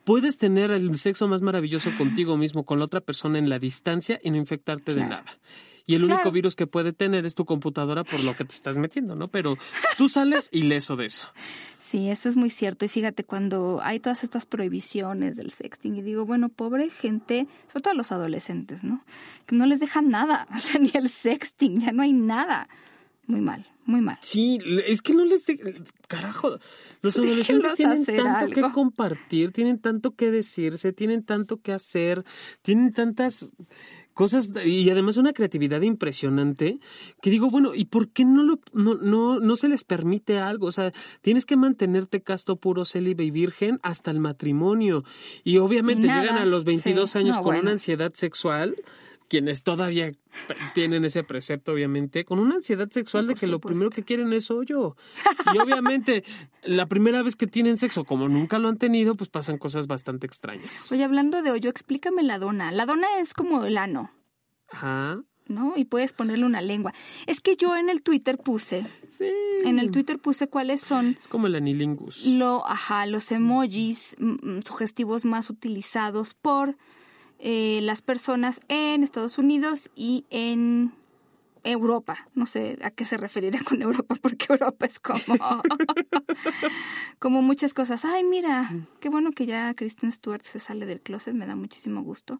puedes tener el sexo más maravilloso contigo mismo, con la otra persona en la distancia y no infectarte de nada. Y el único virus que puede tener es tu computadora por lo que te estás metiendo, ¿no? Pero tú sales ileso de eso. Sí, eso es muy cierto. Y fíjate, cuando hay todas estas prohibiciones del sexting, y digo, bueno, pobre gente, sobre todo los adolescentes, ¿no? Que no les dejan nada, o sea, ni el sexting, ya no hay nada. Muy mal, muy mal. Sí, es que no les... Carajo, los adolescentes tienen tanto que compartir, tienen tanto que decirse, tienen tanto que hacer, tienen tantas cosas y además una creatividad impresionante que digo, bueno, ¿y por qué no lo no no no se les permite algo? O sea, tienes que mantenerte casto puro célibe y virgen hasta el matrimonio. Y obviamente llegan a los 22 años con una ansiedad sexual quienes todavía tienen ese precepto, obviamente, con una ansiedad sexual de que lo primero que quieren es hoyo. Y obviamente, la primera vez que tienen sexo, como nunca lo han tenido, pues pasan cosas bastante extrañas. Oye, hablando de hoyo, explícame la dona. La dona es como el ano. Ajá. ¿no? Y puedes ponerle una lengua. Es que yo en el Twitter puse, sí. en el Twitter puse cuáles son... Es como el anilingus. Lo, ajá, los emojis sugestivos más utilizados por eh, las personas en Estados Unidos y en Europa. No sé a qué se referirá con Europa, porque Europa es como, como muchas cosas. Ay, mira, qué bueno que ya Kristen Stewart se sale del closet, me da muchísimo gusto.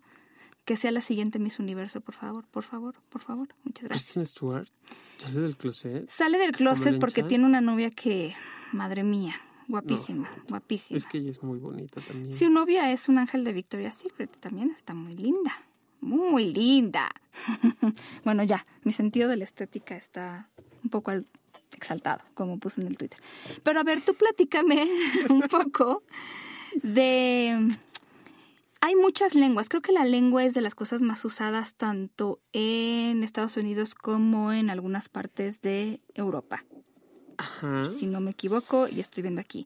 Que sea la siguiente Miss Universo, por favor, por favor, por favor. Muchas gracias. Kristen Stewart sale del closet. Sale del closet porque tiene una novia que, madre mía, Guapísima, guapísima. Es que ella es muy bonita también. Su novia es un ángel de Victoria's Secret, también está muy linda. Muy linda. bueno, ya, mi sentido de la estética está un poco exaltado, como puse en el Twitter. Pero a ver, tú platícame un poco de... Hay muchas lenguas. Creo que la lengua es de las cosas más usadas tanto en Estados Unidos como en algunas partes de Europa. Ajá. Si no me equivoco, y estoy viendo aquí.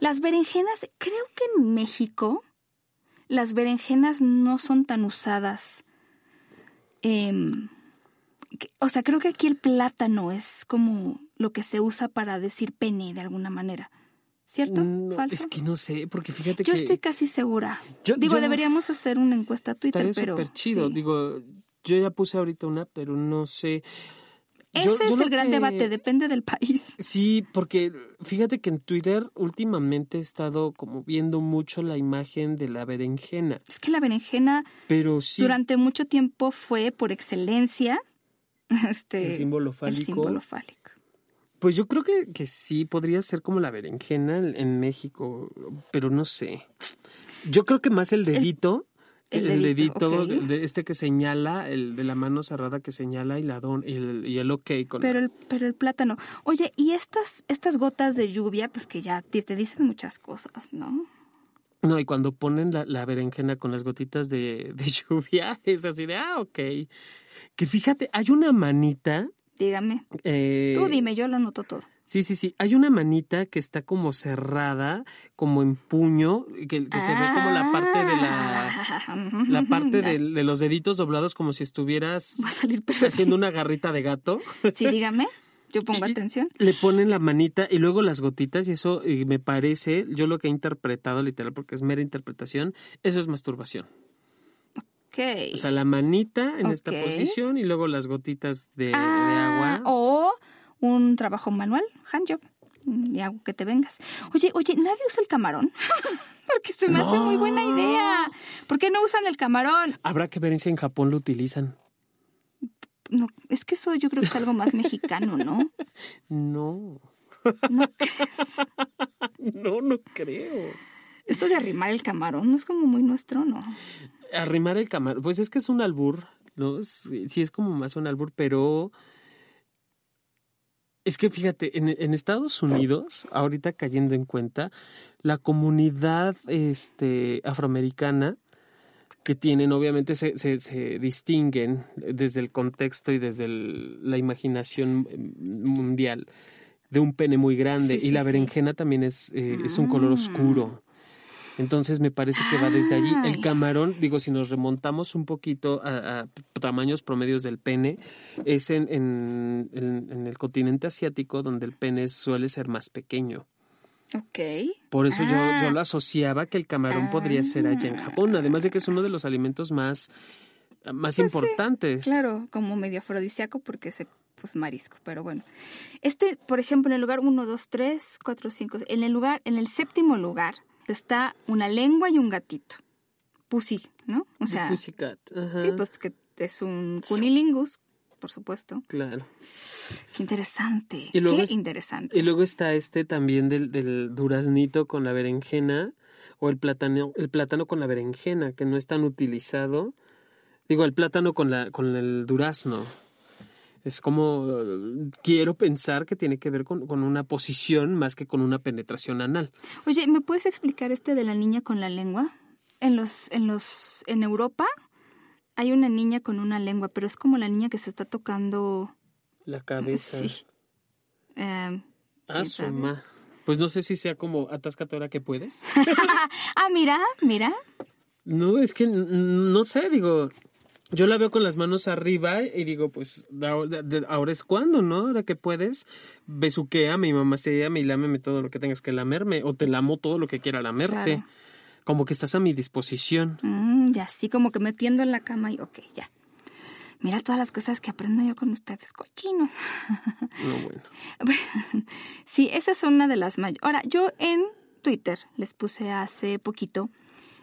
Las berenjenas, creo que en México las berenjenas no son tan usadas. Em, o sea, creo que aquí el plátano es como lo que se usa para decir pene de alguna manera. ¿Cierto? No, ¿Falso? es que no sé, porque fíjate Yo que estoy casi segura. Yo- Digo, yo- deberíamos hacer una encuesta a Twitter, estaría pero. súper chido. sí. Digo, yo ya puse ahorita una, pero no sé. Ese yo es el gran que- debate, depende del país. Sí, porque fíjate que en Twitter últimamente he estado como viendo mucho la imagen de la berenjena, Es que la berenjena pero sí durante mucho tiempo fue por excelencia este, el símbolo el fálico. símbolo fálico. Pues yo creo que, que sí podría ser como la berenjena en, en México, pero no sé. Yo creo que más el dedito, el el, dedito, de este que señala, el de la mano cerrada que señala y la don, y el, y el ok con Pero el, pero el plátano. Oye, y estas, estas gotas de lluvia, pues que ya te, te dicen muchas cosas, ¿no? No, y cuando ponen la, la berenjena con las gotitas de, de lluvia, es así de, ah, ok. Que fíjate, hay una manita. Dígame. eh, Tú dime, yo lo noto todo. Sí, sí, sí. Hay una manita que está como cerrada, como en puño, que, que se ve como la parte de la. Ah. La parte de, de los deditos doblados, como si estuvieras Va a salir perfecto. haciendo una garrita de gato. Sí, dígame. Yo pongo Y- atención. Le ponen la manita y luego las gotitas, y eso eh, me parece, yo lo que he interpretado literal, porque es mera interpretación, eso es masturbación. Ok. O sea, la manita en esta posición y luego las gotitas de, de Ah, agua. O un trabajo manual, handjob. Y hago que te vengas. Oye, oye, ¿nadie usa el camarón? Porque se me hace muy buena idea. ¿Por qué no usan el camarón? Habrá que ver si en Japón lo utilizan. No, es que eso yo creo que es algo más mexicano, ¿no? No. No, No, no creo. eso de arrimar el camarón no es como muy nuestro, ¿no? Arrimar el camarón, pues es que es un albur, ¿no? Sí es como más un albur, pero es que fíjate, en, en Estados Unidos, ahorita cayendo en cuenta, la comunidad este, afroamericana que tienen, obviamente se, se, se distinguen desde el contexto y desde el- la imaginación mm, mundial de un pene muy grande Sí, y sí, la sí. berenjena también es, eh, es un color Ah. oscuro. Entonces me parece que va desde allí. El camarón, digo, si nos remontamos un poquito a, a tamaños promedios del pene, es en, en, en- en el continente asiático donde el pene suele ser más pequeño. Ok. Por eso yo, Ah. yo lo asociaba que el camarón podría ser allá en Japón, además de que es uno de los alimentos más, más importantes. Pues Claro, como medio afrodisíaco porque es pues marisco, pero bueno. Este, por ejemplo, en el lugar 1, 2, 3, 4, 5, en el lugar, en el séptimo lugar está una lengua y un gatito. Pussy, ¿no? O sea, Pussycat, ajá, sí, pues que es un cunilingus, por supuesto. Claro. Qué interesante. Y luego Qué es- interesante. Y luego está este también del, del duraznito con la berenjena o el plátano, el plátano con la berenjena, que no es tan utilizado. Digo, el plátano con, la, con el durazno. Es como, eh, quiero pensar que tiene que ver con, con una posición más que con una penetración anal. Oye, ¿me puedes explicar este de la niña con la lengua? En los, en los, en Europa hay una niña con una lengua, pero es como la niña que se está tocando. La cabeza. Sí. Em, Ah, ¿quién su sabe? ma. Pues no sé si sea como atáscate ahora que puedes. ah, mira, mira. No, es que no sé, digo, yo la veo con las manos arriba y digo, pues ahora es cuando, ¿no? Ahora que puedes, besuquea, mi mamá se llama y lámeme todo lo que tengas que lamerme o te lamo todo lo que quiera lamerte. Claro. Como que estás a mi disposición. Mm, ya, así como que metiendo en la cama y ok, ya. Mira todas las cosas que aprendo yo con ustedes, cochinos. No, bueno. Sí, esa es una de las mayores. Ahora, yo en Twitter les puse hace poquito,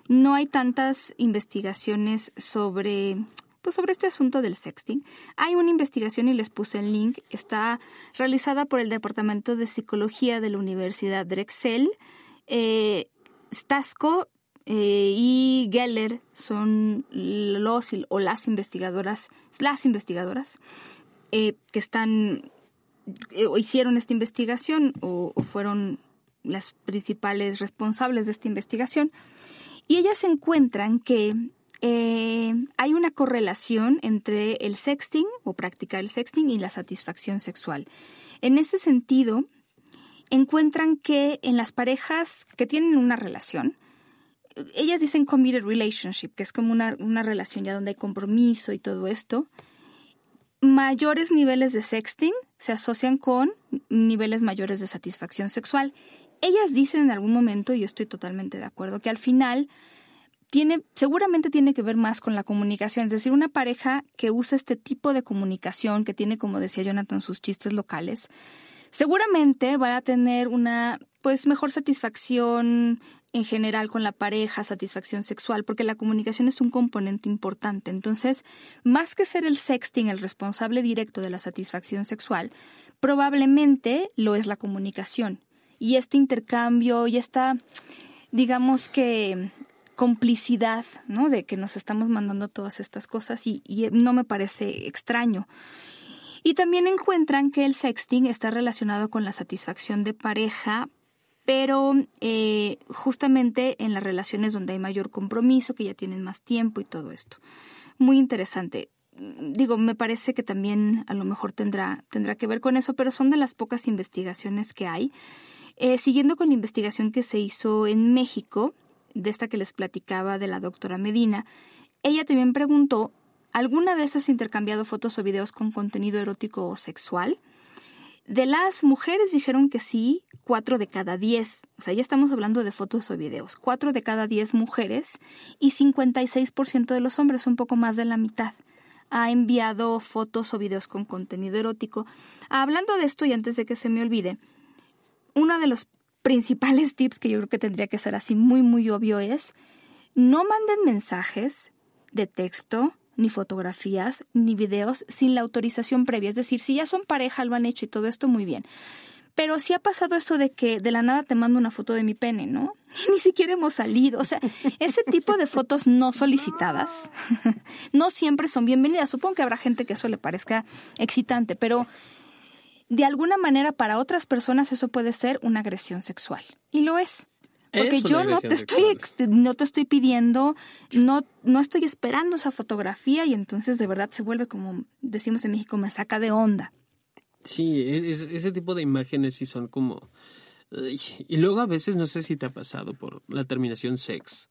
no hay tantas investigaciones sobre, pues sobre este asunto del sexting. Hay una investigación y les puse el link. Está realizada por el Departamento de Psicología de la Universidad Drexel. Eh, Stasco eh, y Geller son los o las investigadoras, las investigadoras eh, que están eh, hicieron esta investigación o, fueron las principales responsables de esta investigación y ellas encuentran que eh, hay una correlación entre el sexting o practicar el sexting y la satisfacción sexual. En ese sentido, encuentran que en las parejas que tienen una relación, ellas dicen committed relationship, que es como una, una relación ya donde hay compromiso y todo esto, mayores niveles de sexting se asocian con niveles mayores de satisfacción sexual. Ellas dicen en algún momento, y yo estoy totalmente de acuerdo, que al final tiene, seguramente tiene que ver más con la comunicación, es decir, una pareja que usa este tipo de comunicación, que tiene, como decía Jonathan, sus chistes locales, seguramente van a tener una pues mejor satisfacción en general con la pareja, satisfacción sexual, porque la comunicación es un componente importante. Entonces, más que ser el sexting el responsable directo de la satisfacción sexual, probablemente lo es la comunicación. Y este intercambio y esta, digamos que complicidad, ¿no? De que nos estamos mandando todas estas cosas y, y no me parece extraño. Y también encuentran que el sexting está relacionado con la satisfacción de pareja, pero eh, justamente en las relaciones donde hay mayor compromiso, que ya tienen más tiempo y todo esto. Muy interesante. Digo, me parece que también a lo mejor tendrá, tendrá que ver con eso, pero son de las pocas investigaciones que hay. Eh, siguiendo con la investigación que se hizo en México, de esta que les platicaba de la doctora Medina, ella también preguntó ¿Alguna vez has intercambiado fotos o videos con contenido erótico o sexual? De las mujeres dijeron que sí, cuatro de cada diez. O sea, ya estamos hablando de fotos o videos. Cuatro de cada diez mujeres y 56% de los hombres, un poco más de la mitad, ha enviado fotos o videos con contenido erótico. Hablando de esto y antes de que se me olvide, uno de los principales tips que yo creo que tendría que ser así muy, muy obvio es no manden mensajes de texto ni fotografías, ni videos sin la autorización previa. Es decir, si ya son pareja, lo han hecho y todo esto muy bien. Pero si ha pasado eso de que de la nada te mando una foto de mi pene, ¿no? ni siquiera hemos salido. O sea, ese tipo de fotos no solicitadas no siempre son bienvenidas. Supongo que habrá gente que eso le parezca excitante, pero de alguna manera para otras personas eso puede ser una agresión sexual. Y lo es. Porque yo no te estoy no te estoy pidiendo, no no estoy esperando esa fotografía y entonces de verdad se vuelve como decimos en México me saca de onda. Sí, ese tipo de imágenes sí son como y luego a veces no sé si te ha pasado por la terminación sex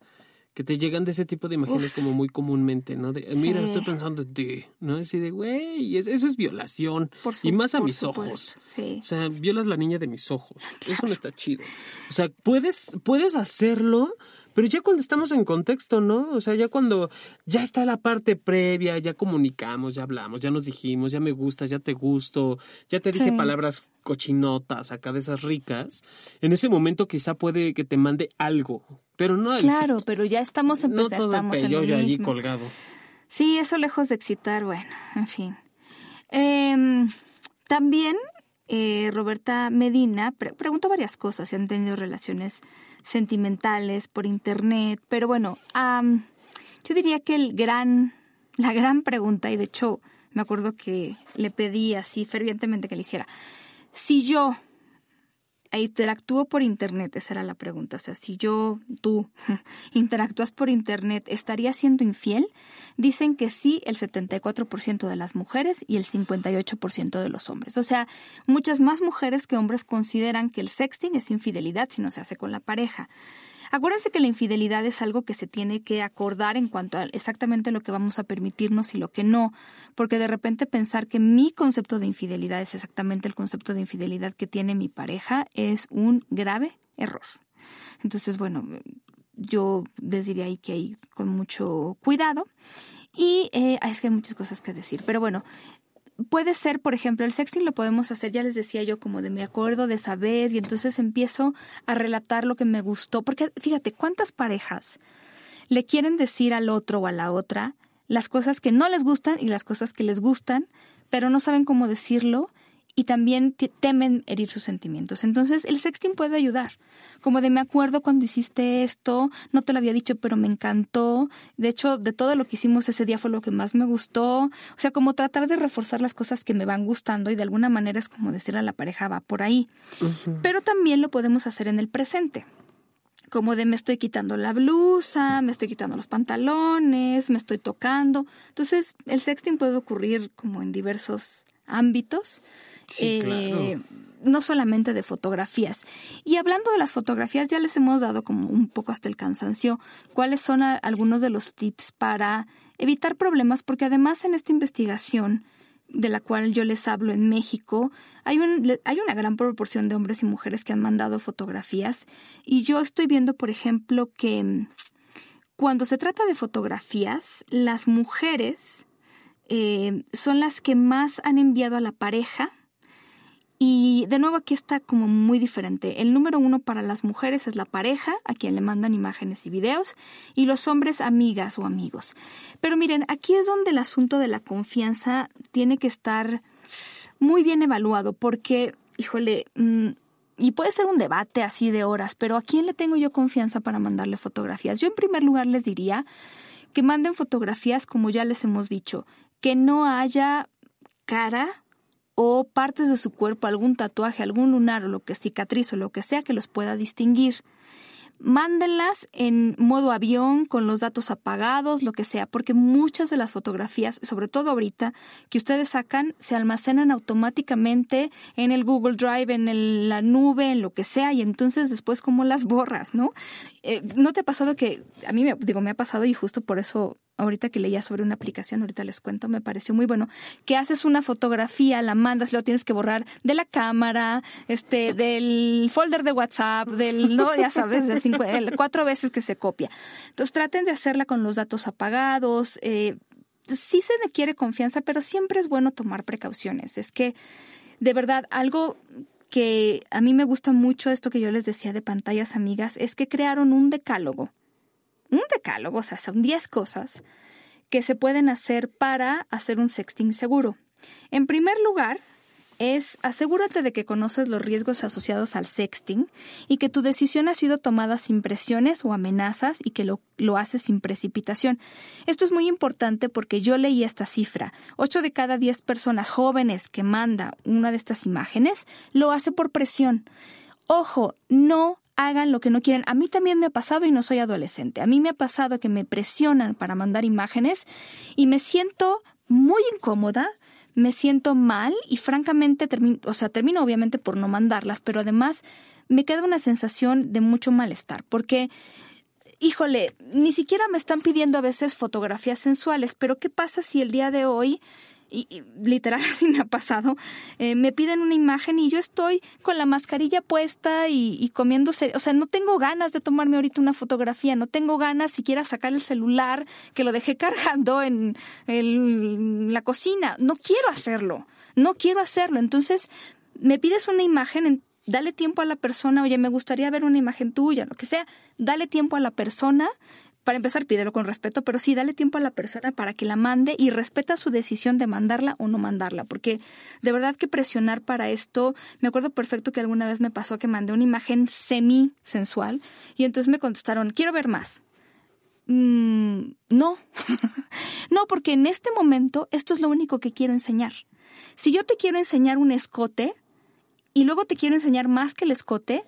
que te llegan de ese tipo de imágenes como muy comúnmente, ¿no? De, mira, estoy pensando en ti, ¿no? Así de, güey, eso es violación. y más a mis ojos. Sí. O sea, violas la niña de mis ojos. Eso no está chido. O sea, puedes, puedes hacerlo, pero ya cuando estamos en contexto, ¿no? O sea, ya cuando ya está la parte previa, ya comunicamos, ya hablamos, ya nos dijimos, ya me gustas, ya te gusto, ya te dije palabras cochinotas acá de esas ricas, en ese momento quizá puede que te mande algo, pero no. Claro, pero ya estamos empezando, no estamos en lo allí colgado. Sí, eso lejos de excitar, bueno, en fin. Em, también eh, Roberta Medina preguntó varias cosas, si han tenido relaciones sentimentales por internet, pero bueno, yo diría que el gran, la gran pregunta, y de hecho me acuerdo que le pedí así fervientemente que le hiciera, si yo interactúo por Internet? Esa era la pregunta. O sea, si yo, tú, interactúas por Internet, ¿estaría siendo infiel? Dicen que sí el 74% de las mujeres y el 58% de los hombres. O sea, muchas más mujeres que hombres consideran que el sexting es infidelidad si no se hace con la pareja. Acuérdense que la infidelidad es algo que se tiene que acordar en cuanto a exactamente lo que vamos a permitirnos y lo que no, porque de repente pensar que mi concepto de infidelidad es exactamente el concepto de infidelidad que tiene mi pareja es un grave error. Entonces, bueno, yo les diría ahí que hay con mucho cuidado. Y eh, es que hay muchas cosas que decir, pero bueno, puede ser, por ejemplo, el sexting lo podemos hacer, ya les decía yo, como de me acuerdo de esa vez, y entonces empiezo a relatar lo que me gustó, porque fíjate, ¿cuántas parejas le quieren decir al otro o a la otra las cosas que no les gustan y las cosas que les gustan, pero no saben cómo decirlo? Y también temen herir sus sentimientos. Entonces, el sexting puede ayudar. Como de me acuerdo cuando hiciste esto, no te lo había dicho, pero me encantó. De hecho, de todo lo que hicimos ese día fue lo que más me gustó. O sea, como tratar de reforzar las cosas que me van gustando y de alguna manera es como decir a la pareja, va por ahí. Pero también lo podemos hacer en el presente como de me estoy quitando la blusa, me estoy quitando los pantalones, me estoy tocando. Entonces, el sexting puede ocurrir como en diversos ámbitos. Eh, no solamente de fotografías. Y hablando de las fotografías, ya les hemos dado como un poco hasta el cansancio cuáles son algunos de los tips para evitar problemas, porque además en esta investigación de la cual yo les hablo en México, hay, hay una gran proporción de hombres y mujeres que han mandado fotografías y yo estoy viendo, por ejemplo, que mm, cuando se trata de fotografías, las mujeres eh, son las que más han enviado a la pareja. Y de nuevo aquí está como muy diferente. El número uno para las mujeres es la pareja, a quien le mandan imágenes y videos, y los hombres amigas o amigos. Pero miren, aquí es donde el asunto de la confianza tiene que estar muy bien evaluado, porque, híjole, mm, y puede ser un debate así de horas, pero ¿a quién le tengo yo confianza para mandarle fotografías? Yo en primer lugar les diría que manden fotografías como ya les hemos dicho, que no haya cara o partes de su cuerpo, algún tatuaje, algún lunar o lo que cicatriz o lo que sea que los pueda distinguir mándenlas en modo avión, con los datos apagados, lo que sea, porque muchas de las fotografías, sobre todo ahorita, que ustedes sacan, se almacenan automáticamente en el Google Drive, en la nube, en lo que sea, y entonces después como las borras, ¿no? Eh, ¿No te ha pasado que, a mí me, digo, me ha pasado y justo por eso ahorita que leía sobre una aplicación, ahorita les cuento, me pareció muy bueno, que haces una fotografía, la mandas, luego tienes que borrar de la cámara, este, del folder de WhatsApp, del, no, ya sabes, de cinco, cuatro veces que se copia. Entonces traten de hacerla con los datos apagados, eh, sí se requiere confianza, pero siempre es bueno tomar precauciones. Es que, de verdad, algo que a mí me gusta mucho, esto que yo les decía de pantallas amigas, es que crearon un decálogo un decálogo, o sea, son 10 cosas que se pueden hacer para hacer un sexting seguro. En primer lugar, es asegúrate de que conoces los riesgos asociados al sexting y que tu decisión ha sido tomada sin presiones o amenazas y que lo, lo haces sin precipitación. Esto es muy importante porque yo leí esta cifra. 8 de cada 10 personas jóvenes que manda una de estas imágenes lo hace por presión. Ojo, no hagan lo que no quieren. A mí también me ha pasado y no soy adolescente. A mí me ha pasado que me presionan para mandar imágenes y me siento muy incómoda, me siento mal y francamente termino, o sea, termino obviamente por no mandarlas, pero además me queda una sensación de mucho malestar porque híjole, ni siquiera me están pidiendo a veces fotografías sensuales, pero ¿qué pasa si el día de hoy y, literal así me ha pasado, eh, me piden una imagen y yo estoy con la mascarilla puesta y, y comiéndose, o sea, no tengo ganas de tomarme ahorita una fotografía, no tengo ganas siquiera sacar el celular que lo dejé cargando en, la cocina, no quiero hacerlo, no quiero hacerlo, entonces me pides una imagen, dale tiempo a la persona, oye, me gustaría ver una imagen tuya, lo que sea, dale tiempo a la persona, para empezar, pídelo con respeto, pero sí, dale tiempo a la persona para que la mande y respeta su decisión de mandarla o no mandarla, porque de verdad que presionar para esto, me acuerdo perfecto que alguna vez me pasó que mandé una imagen semi sensual y entonces me contestaron, quiero ver más. Mm, no, no, porque en este momento esto es lo único que quiero enseñar. Si yo te quiero enseñar un escote y luego te quiero enseñar más que el escote,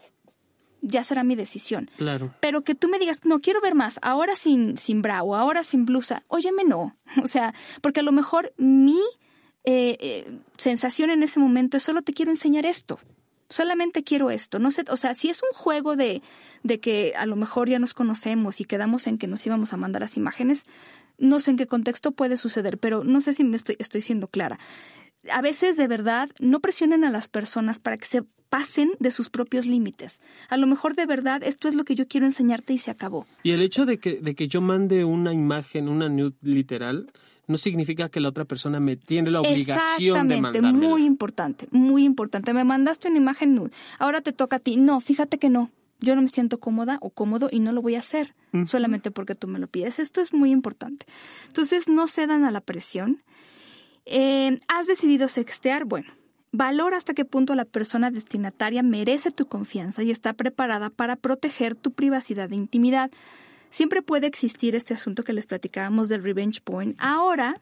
ya será mi decisión. Claro. Pero que tú me digas, no quiero ver más, ahora sin, sin bra o ahora sin blusa, óyeme, no. O sea, porque a lo mejor mi eh, eh, sensación en ese momento es solo te quiero enseñar esto. Solamente quiero esto. No sé, o sea, si es un juego de, de que a lo mejor ya nos conocemos y quedamos en que nos íbamos a mandar las imágenes, no sé en qué contexto puede suceder, pero no sé si me estoy, estoy siendo clara a veces de verdad no presionen a las personas para que se pasen de sus propios límites. A lo mejor de verdad esto es lo que yo quiero enseñarte y se acabó. Y el hecho de que, de que yo mande una imagen, una nude literal, no significa que la otra persona me tiene la obligación de mandarme. muy importante, muy importante. Me mandaste una imagen nude, ahora te toca a ti. No, fíjate que no. Yo no me siento cómoda o cómodo y no lo voy a hacer solamente porque tú me lo pides. Esto es muy importante. Entonces, no cedan a la presión. Eh, ¿Has decidido sextear? Bueno, Valora hasta qué punto la persona destinataria merece tu confianza y está preparada para proteger tu privacidad e intimidad. Siempre puede existir este asunto que les platicábamos del revenge porn. Ahora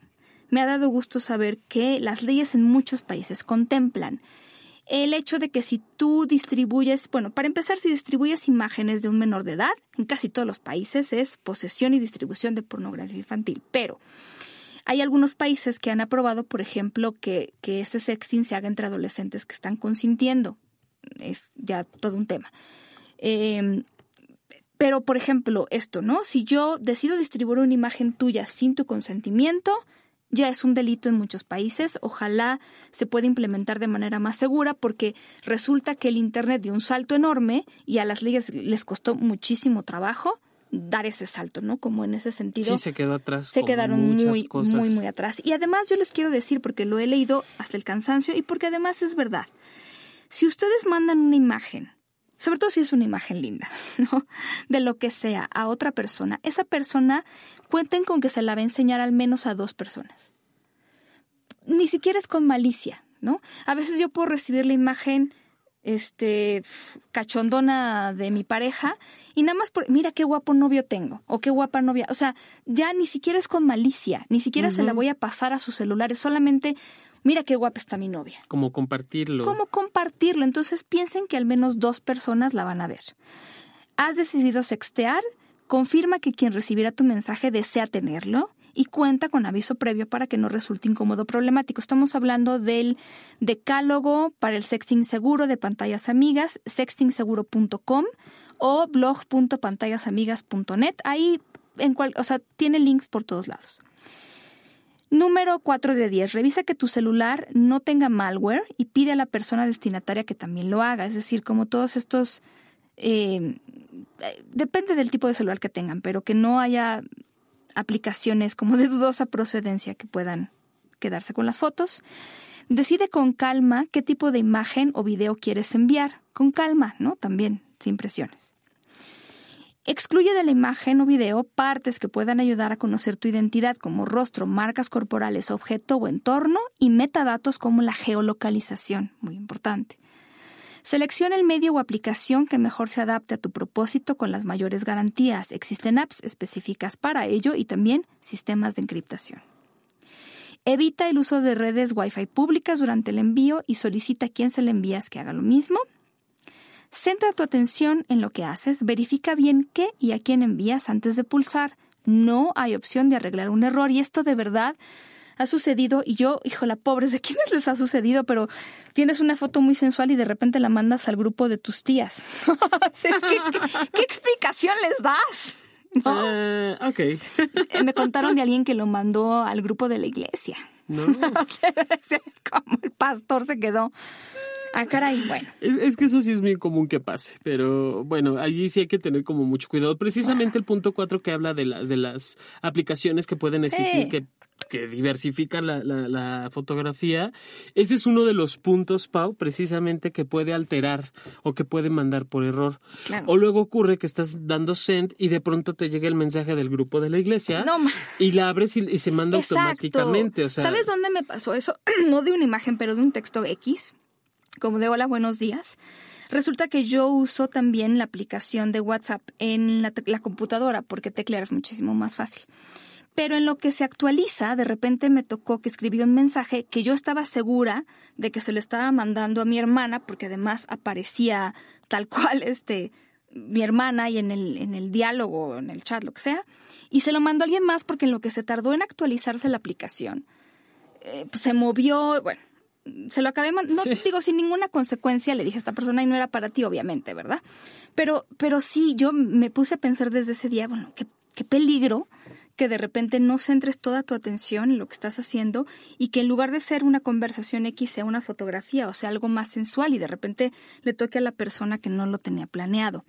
me ha dado gusto saber que las leyes en muchos países contemplan el hecho de que si tú distribuyes, bueno, para empezar, si distribuyes imágenes de un menor de edad, en casi todos los países es posesión y distribución de pornografía infantil, pero hay algunos países que han aprobado, por ejemplo, que, ese sexting se haga entre adolescentes que están consintiendo. Es ya todo un tema. Em, pero, por ejemplo, esto, ¿no? Si yo decido distribuir una imagen tuya sin tu consentimiento, ya es un delito en muchos países. Ojalá se pueda implementar de manera más segura porque resulta que el Internet dio un salto enorme y a las leyes les costó muchísimo trabajo dar ese salto, ¿no? Como en ese sentido. Sí, se quedó atrás. Se quedaron muy, muy, muy atrás. Y además yo les quiero decir, porque lo he leído hasta el cansancio y porque además es verdad. Si ustedes mandan una imagen, sobre todo si es una imagen linda, ¿no? De lo que sea a otra persona, esa persona cuenten con que se la va a enseñar al menos a dos personas. Ni siquiera es con malicia, ¿no? A veces yo puedo recibir la imagen este cachondona de mi pareja y nada más por mira qué guapo novio tengo o qué guapa novia, o sea, ya ni siquiera es con malicia, ni siquiera se la voy a pasar a sus celulares, solamente mira qué guapa está mi novia. Como compartirlo. Como compartirlo, entonces piensen que al menos dos personas la van a ver. ¿Has decidido sextear? Confirma que quien recibirá tu mensaje desea tenerlo y cuenta con aviso previo para que no resulte incómodo o problemático. Estamos hablando del decálogo para el sexting seguro de pantallas amigas, sextingseguro.com o blog.pantallasamigas.net. Ahí en cual, o sea, tiene links por todos lados. Número 4 de 10. Revisa que tu celular no tenga malware y pide a la persona destinataria que también lo haga. Es decir, como todos estos... Eh, depende del tipo de celular que tengan, pero que no haya aplicaciones como de dudosa procedencia que puedan quedarse con las fotos. Decide con calma qué tipo de imagen o video quieres enviar. Con calma, ¿no? También, sin presiones. Excluye de la imagen o video partes que puedan ayudar a conocer tu identidad como rostro, marcas corporales, objeto o entorno y metadatos como la geolocalización, muy importante. Selecciona el medio o aplicación que mejor se adapte a tu propósito con las mayores garantías. Existen apps específicas para ello y también sistemas de encriptación. Evita el uso de redes Wi-Fi públicas durante el envío y solicita a quien se le envías que haga lo mismo. Centra tu atención en lo que haces, verifica bien qué y a quién envías antes de pulsar. No hay opción de arreglar un error y esto de verdad ha sucedido y yo, hijo, la pobre, ¿de quiénes les ha sucedido? Pero tienes una foto muy sensual y de repente la mandas al grupo de tus tías. ¿qué, explicación les das? ¿No? Uh, ok. Eh, me contaron de alguien que lo mandó al grupo de la iglesia. No. Como el pastor se quedó. Ah, caray, bueno. Es, que eso sí es muy común que pase, pero bueno, allí sí hay que tener como mucho cuidado. Precisamente el punto cuatro que habla de las, de las aplicaciones que pueden existir, que que diversifica la, la, fotografía, ese es uno de los puntos, Pau, precisamente que puede alterar o que puede mandar por error. O luego ocurre que estás dando send y de pronto te llega el mensaje del grupo de la iglesia y la abres y, se manda automáticamente. O sea, ¿Sabes dónde me pasó eso? no de una imagen, pero de un texto X, como de hola, buenos días. Resulta que yo uso también la aplicación de WhatsApp en la, la computadora porque teclear es muchísimo más fácil. Pero en lo que se actualiza, de repente me tocó que escribió un mensaje que yo estaba segura de que se lo estaba mandando a mi hermana, porque además aparecía tal cual este mi hermana y en el, en el diálogo, en el chat, lo que sea, y se lo mandó a alguien más porque en lo que se tardó en actualizarse la aplicación, eh, pues se movió, bueno, se lo acabé, no digo sin ninguna consecuencia, le dije a esta persona y no era para ti, obviamente, ¿verdad? Pero, pero sí, yo me puse a pensar desde ese día, bueno, qué, qué peligro que de repente no centres toda tu atención en lo que estás haciendo y que en lugar de ser una conversación X sea una fotografía o sea algo más sensual y de repente le toque a la persona que no lo tenía planeado.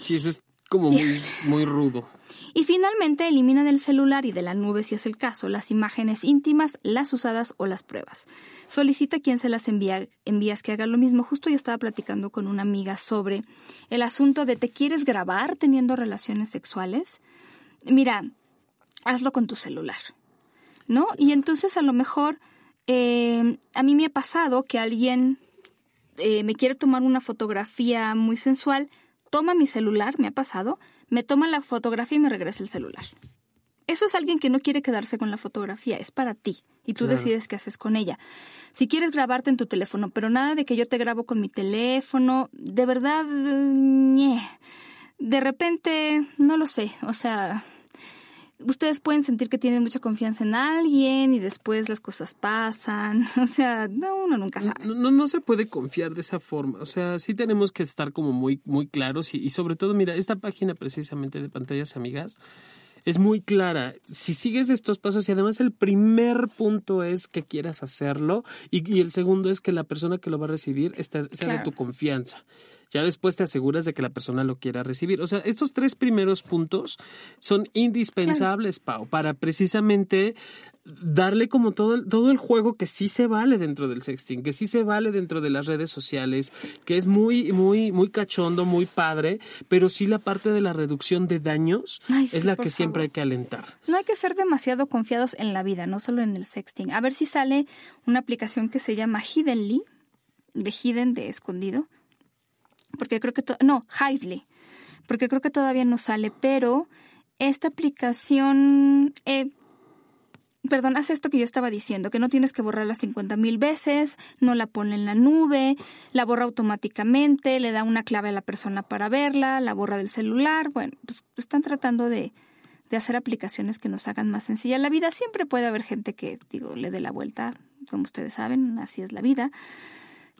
Sí, eso es como muy, muy rudo. Y finalmente elimina del celular y de la nube, si es el caso, las imágenes íntimas, las usadas o las pruebas. Solicita a quien se las envía, envías que haga lo mismo. Justo ya estaba platicando con una amiga sobre el asunto de ¿te quieres grabar teniendo relaciones sexuales? Mira, hazlo con tu celular, ¿no? Y entonces a lo mejor Eh, a mí me ha pasado que alguien eh, me quiere tomar una fotografía muy sensual, toma mi celular, me ha pasado, me toma la fotografía y me regresa el celular. Eso es alguien que no quiere quedarse con la fotografía, es para ti y tú decides qué haces con ella. Si quieres grabarte en tu teléfono, pero nada de que yo te grabo con mi teléfono, de verdad, de repente, no lo sé, o sea, ustedes pueden sentir que tienen mucha confianza en alguien y después las cosas pasan. O sea, no, uno nunca sabe. No, no, se puede confiar de esa forma. O sea, sí tenemos que estar como muy, muy claros y, y sobre todo, mira, esta página precisamente de pantallas amigas es muy clara. Si sigues estos pasos y además el primer punto es que quieras hacerlo y, el segundo es que la persona que lo va a recibir esté, sea de tu confianza. Ya después te aseguras de que la persona lo quiera recibir. O sea, estos tres primeros puntos son indispensables, Pau, para precisamente darle como todo el, todo el juego que sí se vale dentro del sexting, que sí se vale dentro de las redes sociales, que es muy, muy, muy cachondo, muy padre, pero sí la parte de la reducción de daños es la que siempre hay que alentar. No hay que ser demasiado confiados en la vida, no solo en el sexting. A ver si sale una aplicación que se llama Hiddenly, de Hidden, de escondido, porque creo que, no, Hidely, porque creo que todavía no sale, pero esta aplicación... Eh, perdón, hace esto que yo estaba diciendo, que no tienes que borrarla 50 mil veces, no la pone en la nube, la borra automáticamente, le da una clave a la persona para verla, la borra del celular. Bueno, pues están tratando de, de hacer aplicaciones que nos hagan más sencilla la vida. Siempre puede haber gente que, digo, le dé la vuelta, como ustedes saben, así es la vida.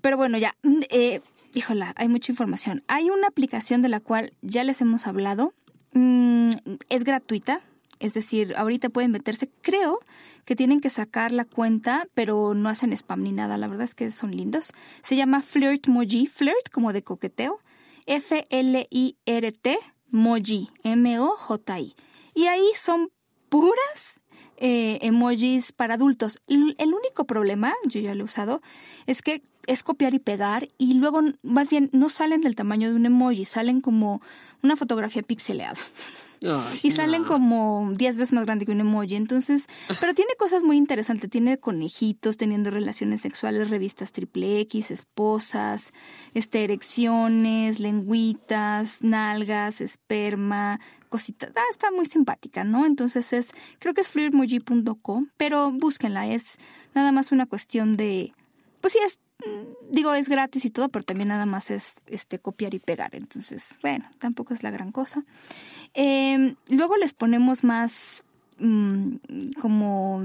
Pero bueno, ya, eh, híjola, hay mucha información. Hay una aplicación de la cual ya les hemos hablado, mm, es gratuita, es decir, ahorita pueden meterse, creo que tienen que sacar la cuenta, pero no hacen spam ni nada, la verdad es que son lindos. Se llama Flirt Moji, flirt como de coqueteo, F-L-I-R-T, Moji, M-O-J-I. Y ahí son puras eh, emojis para adultos. El único problema, yo ya lo he usado, es que es copiar y pegar y luego más bien no salen del tamaño de un emoji, salen como una fotografía pixeleada. y salen como 10 veces más grande que un emoji. Entonces, pero tiene cosas muy interesantes. Tiene conejitos teniendo relaciones sexuales, revistas triple X, esposas, este, erecciones, lengüitas, nalgas, esperma, cositas. Ah, está muy simpática, ¿no? Entonces es, creo que es flirtmoji.com, pero búsquenla. Es nada más una cuestión de, pues sí, es digo, es gratis y todo, pero también nada más es este copiar y pegar. Entonces, bueno, tampoco es la gran cosa. Em, luego les ponemos más mm, como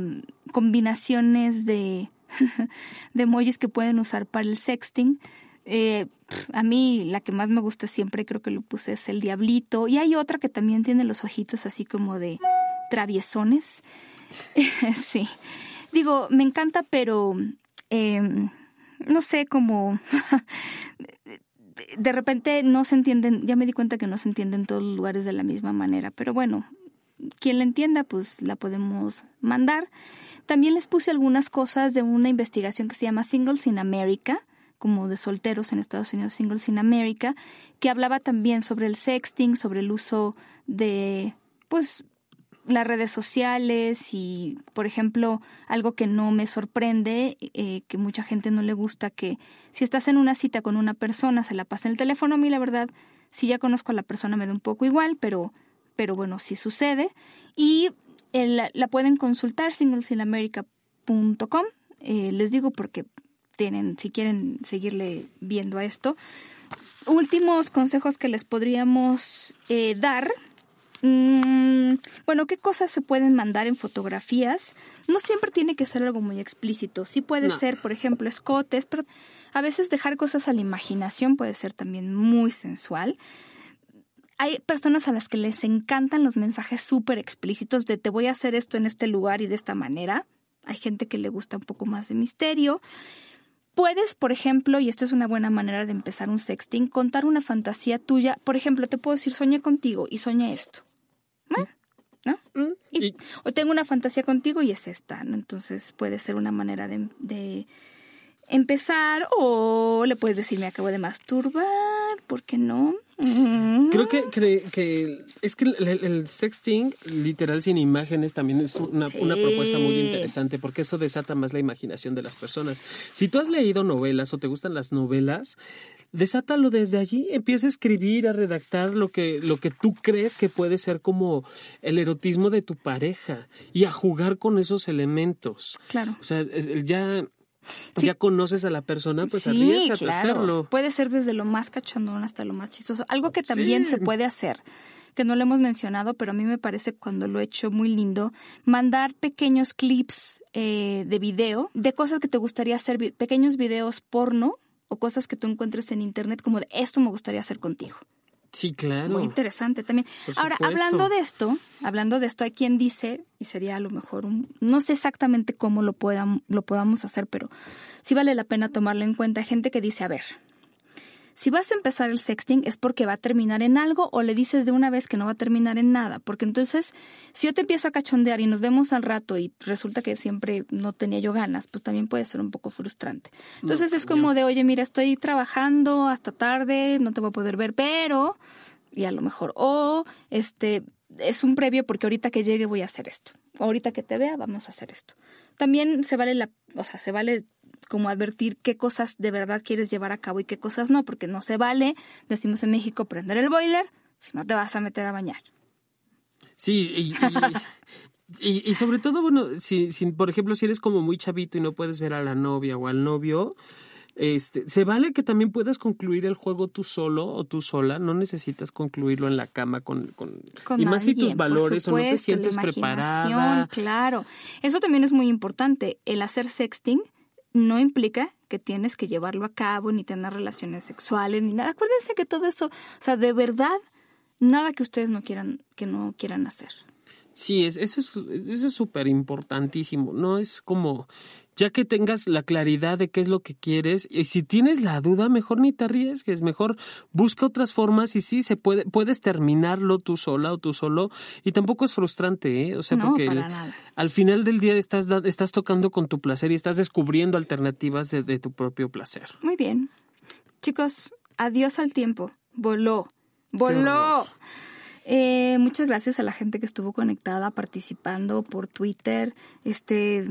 combinaciones de, de emojis que pueden usar para el sexting. Eh, a mí la que más me gusta siempre, creo que lo puse, es el diablito. Y hay otra que también tiene los ojitos así como de traviesones. sí. Digo, me encanta, pero eh, no sé, como de repente no se entienden, ya me di cuenta que no se entienden en todos los lugares de la misma manera, pero bueno, quien la entienda, pues la podemos mandar. También les puse algunas cosas de una investigación que se llama Singles in America, como de solteros en Estados Unidos, Singles in America, que hablaba también sobre el sexting, sobre el uso de, pues, las redes sociales y, por ejemplo, algo que no me sorprende, eh, que mucha gente no le gusta, que si estás en una cita con una persona, se la pasa en el teléfono, a mí la verdad, si ya conozco a la persona me da un poco igual, pero, pero bueno, sí sucede. Y la pueden consultar, singlesinamerica.com, eh, les digo porque tienen, si quieren seguirle viendo a esto. Últimos consejos que les podríamos eh, dar Mm, bueno, ¿qué cosas se pueden mandar en fotografías? No siempre tiene que ser algo muy explícito. Sí puede ser, por ejemplo, escotes, pero a veces dejar cosas a la imaginación puede ser también muy sensual. Hay personas a las que les encantan los mensajes súper explícitos de te voy a hacer esto en este lugar y de esta manera. Hay gente que le gusta un poco más de misterio. Puedes, por ejemplo, y esto es una buena manera de empezar un sexting, contar una fantasía tuya. Por ejemplo, te puedo decir, soñé contigo y soñé esto. ¿No? Mm, y, o tengo una fantasía contigo y es esta, Entonces puede ser una manera de, empezar o le puedes decir me acabo de masturbar, ¿por qué no? Creo que, que, es que el, sexting literal sin imágenes también es una, una, propuesta muy interesante porque eso desata más la imaginación de las personas. Si tú has leído novelas o te gustan las novelas, desátalo desde allí, empieza a escribir, a redactar lo que, lo que tú crees que puede ser como el erotismo de tu pareja y a jugar con esos elementos. Claro. O sea, ya ya conoces a la persona, pues sí, a hacerlo. Puede ser desde lo más cachondón hasta lo más chistoso. Algo que también se puede hacer, que no lo hemos mencionado, pero a mí me parece cuando lo he hecho muy lindo, mandar pequeños clips eh, de video de cosas que te gustaría hacer, pequeños videos porno o cosas que tú encuentres en internet como de esto me gustaría hacer contigo. Sí, claro. Muy interesante también. Ahora, hablando de esto, hablando de esto, hay quien dice, y sería a lo mejor un, no sé exactamente cómo lo, puedan, lo podamos hacer, pero sí vale la pena tomarlo en cuenta. Hay gente que dice, a ver, si vas a empezar el sexting es porque va a terminar en algo o le dices de una vez que no va a terminar en nada. Porque entonces, si yo te empiezo a cachondear y nos vemos al rato y resulta que siempre no tenía yo ganas, pues también puede ser un poco frustrante. Entonces es como de, oye, mira, estoy trabajando hasta tarde, no te voy a poder ver, pero, y a lo mejor, o este, es un previo porque ahorita que llegue voy a hacer esto. Ahorita que te vea, vamos a hacer esto. También se vale la, o sea, se vale como advertir qué cosas de verdad quieres llevar a cabo y qué cosas no, porque no se vale, decimos en México, prender el boiler si no te vas a meter a bañar. Sí, y, y, sobre todo, bueno, si, si, por ejemplo, si eres como muy chavito y no puedes ver a la novia o al novio, este, se vale que también puedas concluir el juego tú solo o tú sola, no necesitas concluirlo en la cama con, con, y más si tus valores o no te sientes preparada. Claro, eso también es muy importante. El hacer sexting no implica que tienes que llevarlo a cabo, ni tener relaciones sexuales, ni nada. Acuérdense que todo eso, o sea, de verdad, nada que ustedes no quieran, que no quieran hacer. Sí, es, eso es eso es súper importantísimo. No es como ya que tengas la claridad de qué es lo que quieres y si tienes la duda, mejor ni te arriesgues, mejor busca otras formas y sí se puede puedes terminarlo tú sola o tú solo y tampoco es frustrante, ¿eh? O sea, porque al final del día estás estás tocando con tu placer y estás descubriendo alternativas de, de tu propio placer. Muy bien. Chicos, adiós al tiempo. Voló. Voló. Eh, muchas gracias a la gente que estuvo conectada, participando por Twitter. Este,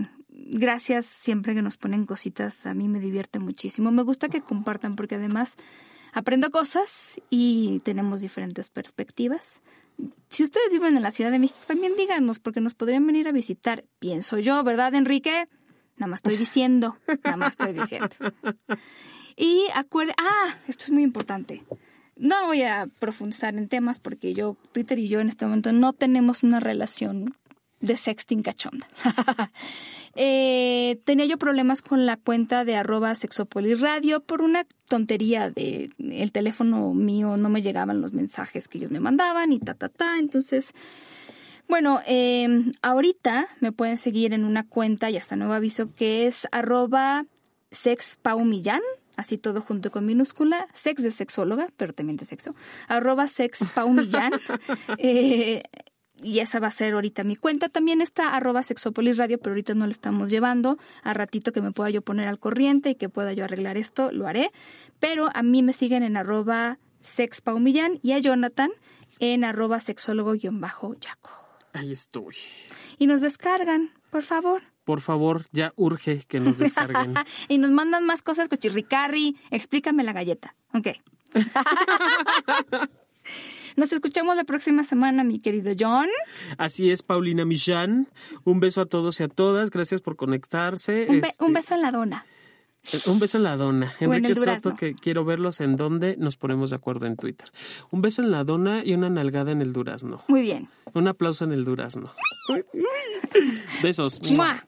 gracias siempre que nos ponen cositas, a mí me divierte muchísimo. Me gusta que compartan porque además aprendo cosas y tenemos diferentes perspectivas. Si ustedes viven en la Ciudad de México, también díganos porque nos podrían venir a visitar, pienso yo, ¿verdad, Enrique? Nada más estoy diciendo, nada más estoy diciendo. Y acuerde, ah, esto es muy importante. No voy a profundizar en temas porque yo, Twitter y yo en este momento no tenemos una relación de sexting cachonda. Eh, tenía yo problemas con la cuenta de arroba sexopoliradio por una tontería de el teléfono mío no me llegaban los mensajes que ellos me mandaban y ta ta ta. Entonces, bueno, em, ahorita me pueden seguir en una cuenta y hasta nuevo aviso que es arroba sexpaumillán así todo junto con minúscula, sex de sexóloga, pero también de sexo, arroba sexpaumillán. eh, y esa va a ser ahorita mi cuenta. También está arroba sexopolis radio, pero ahorita no lo estamos llevando. A ratito que me pueda yo poner al corriente y que pueda yo arreglar esto, lo haré. Pero a mí me siguen en arroba sexpaumillán y a Jonathan en arroba sexólogo-yaco. Ahí estoy. Y nos descargan, por favor. Por favor, ya urge que nos descarguen. y nos mandan más cosas, cochirricarri. Explícame la galleta. Ok. Nos escuchamos la próxima semana, mi querido John. Así es, Paulina Millán. Un beso a todos y a todas. Gracias por conectarse. Un, este, beso en la dona. Eh, un beso en la dona. Enrique Soto, que quiero verlos en donde nos ponemos de acuerdo en Twitter. Un beso en la dona y una nalgada en el durazno. Muy bien. Un aplauso en el durazno. Besos. I'm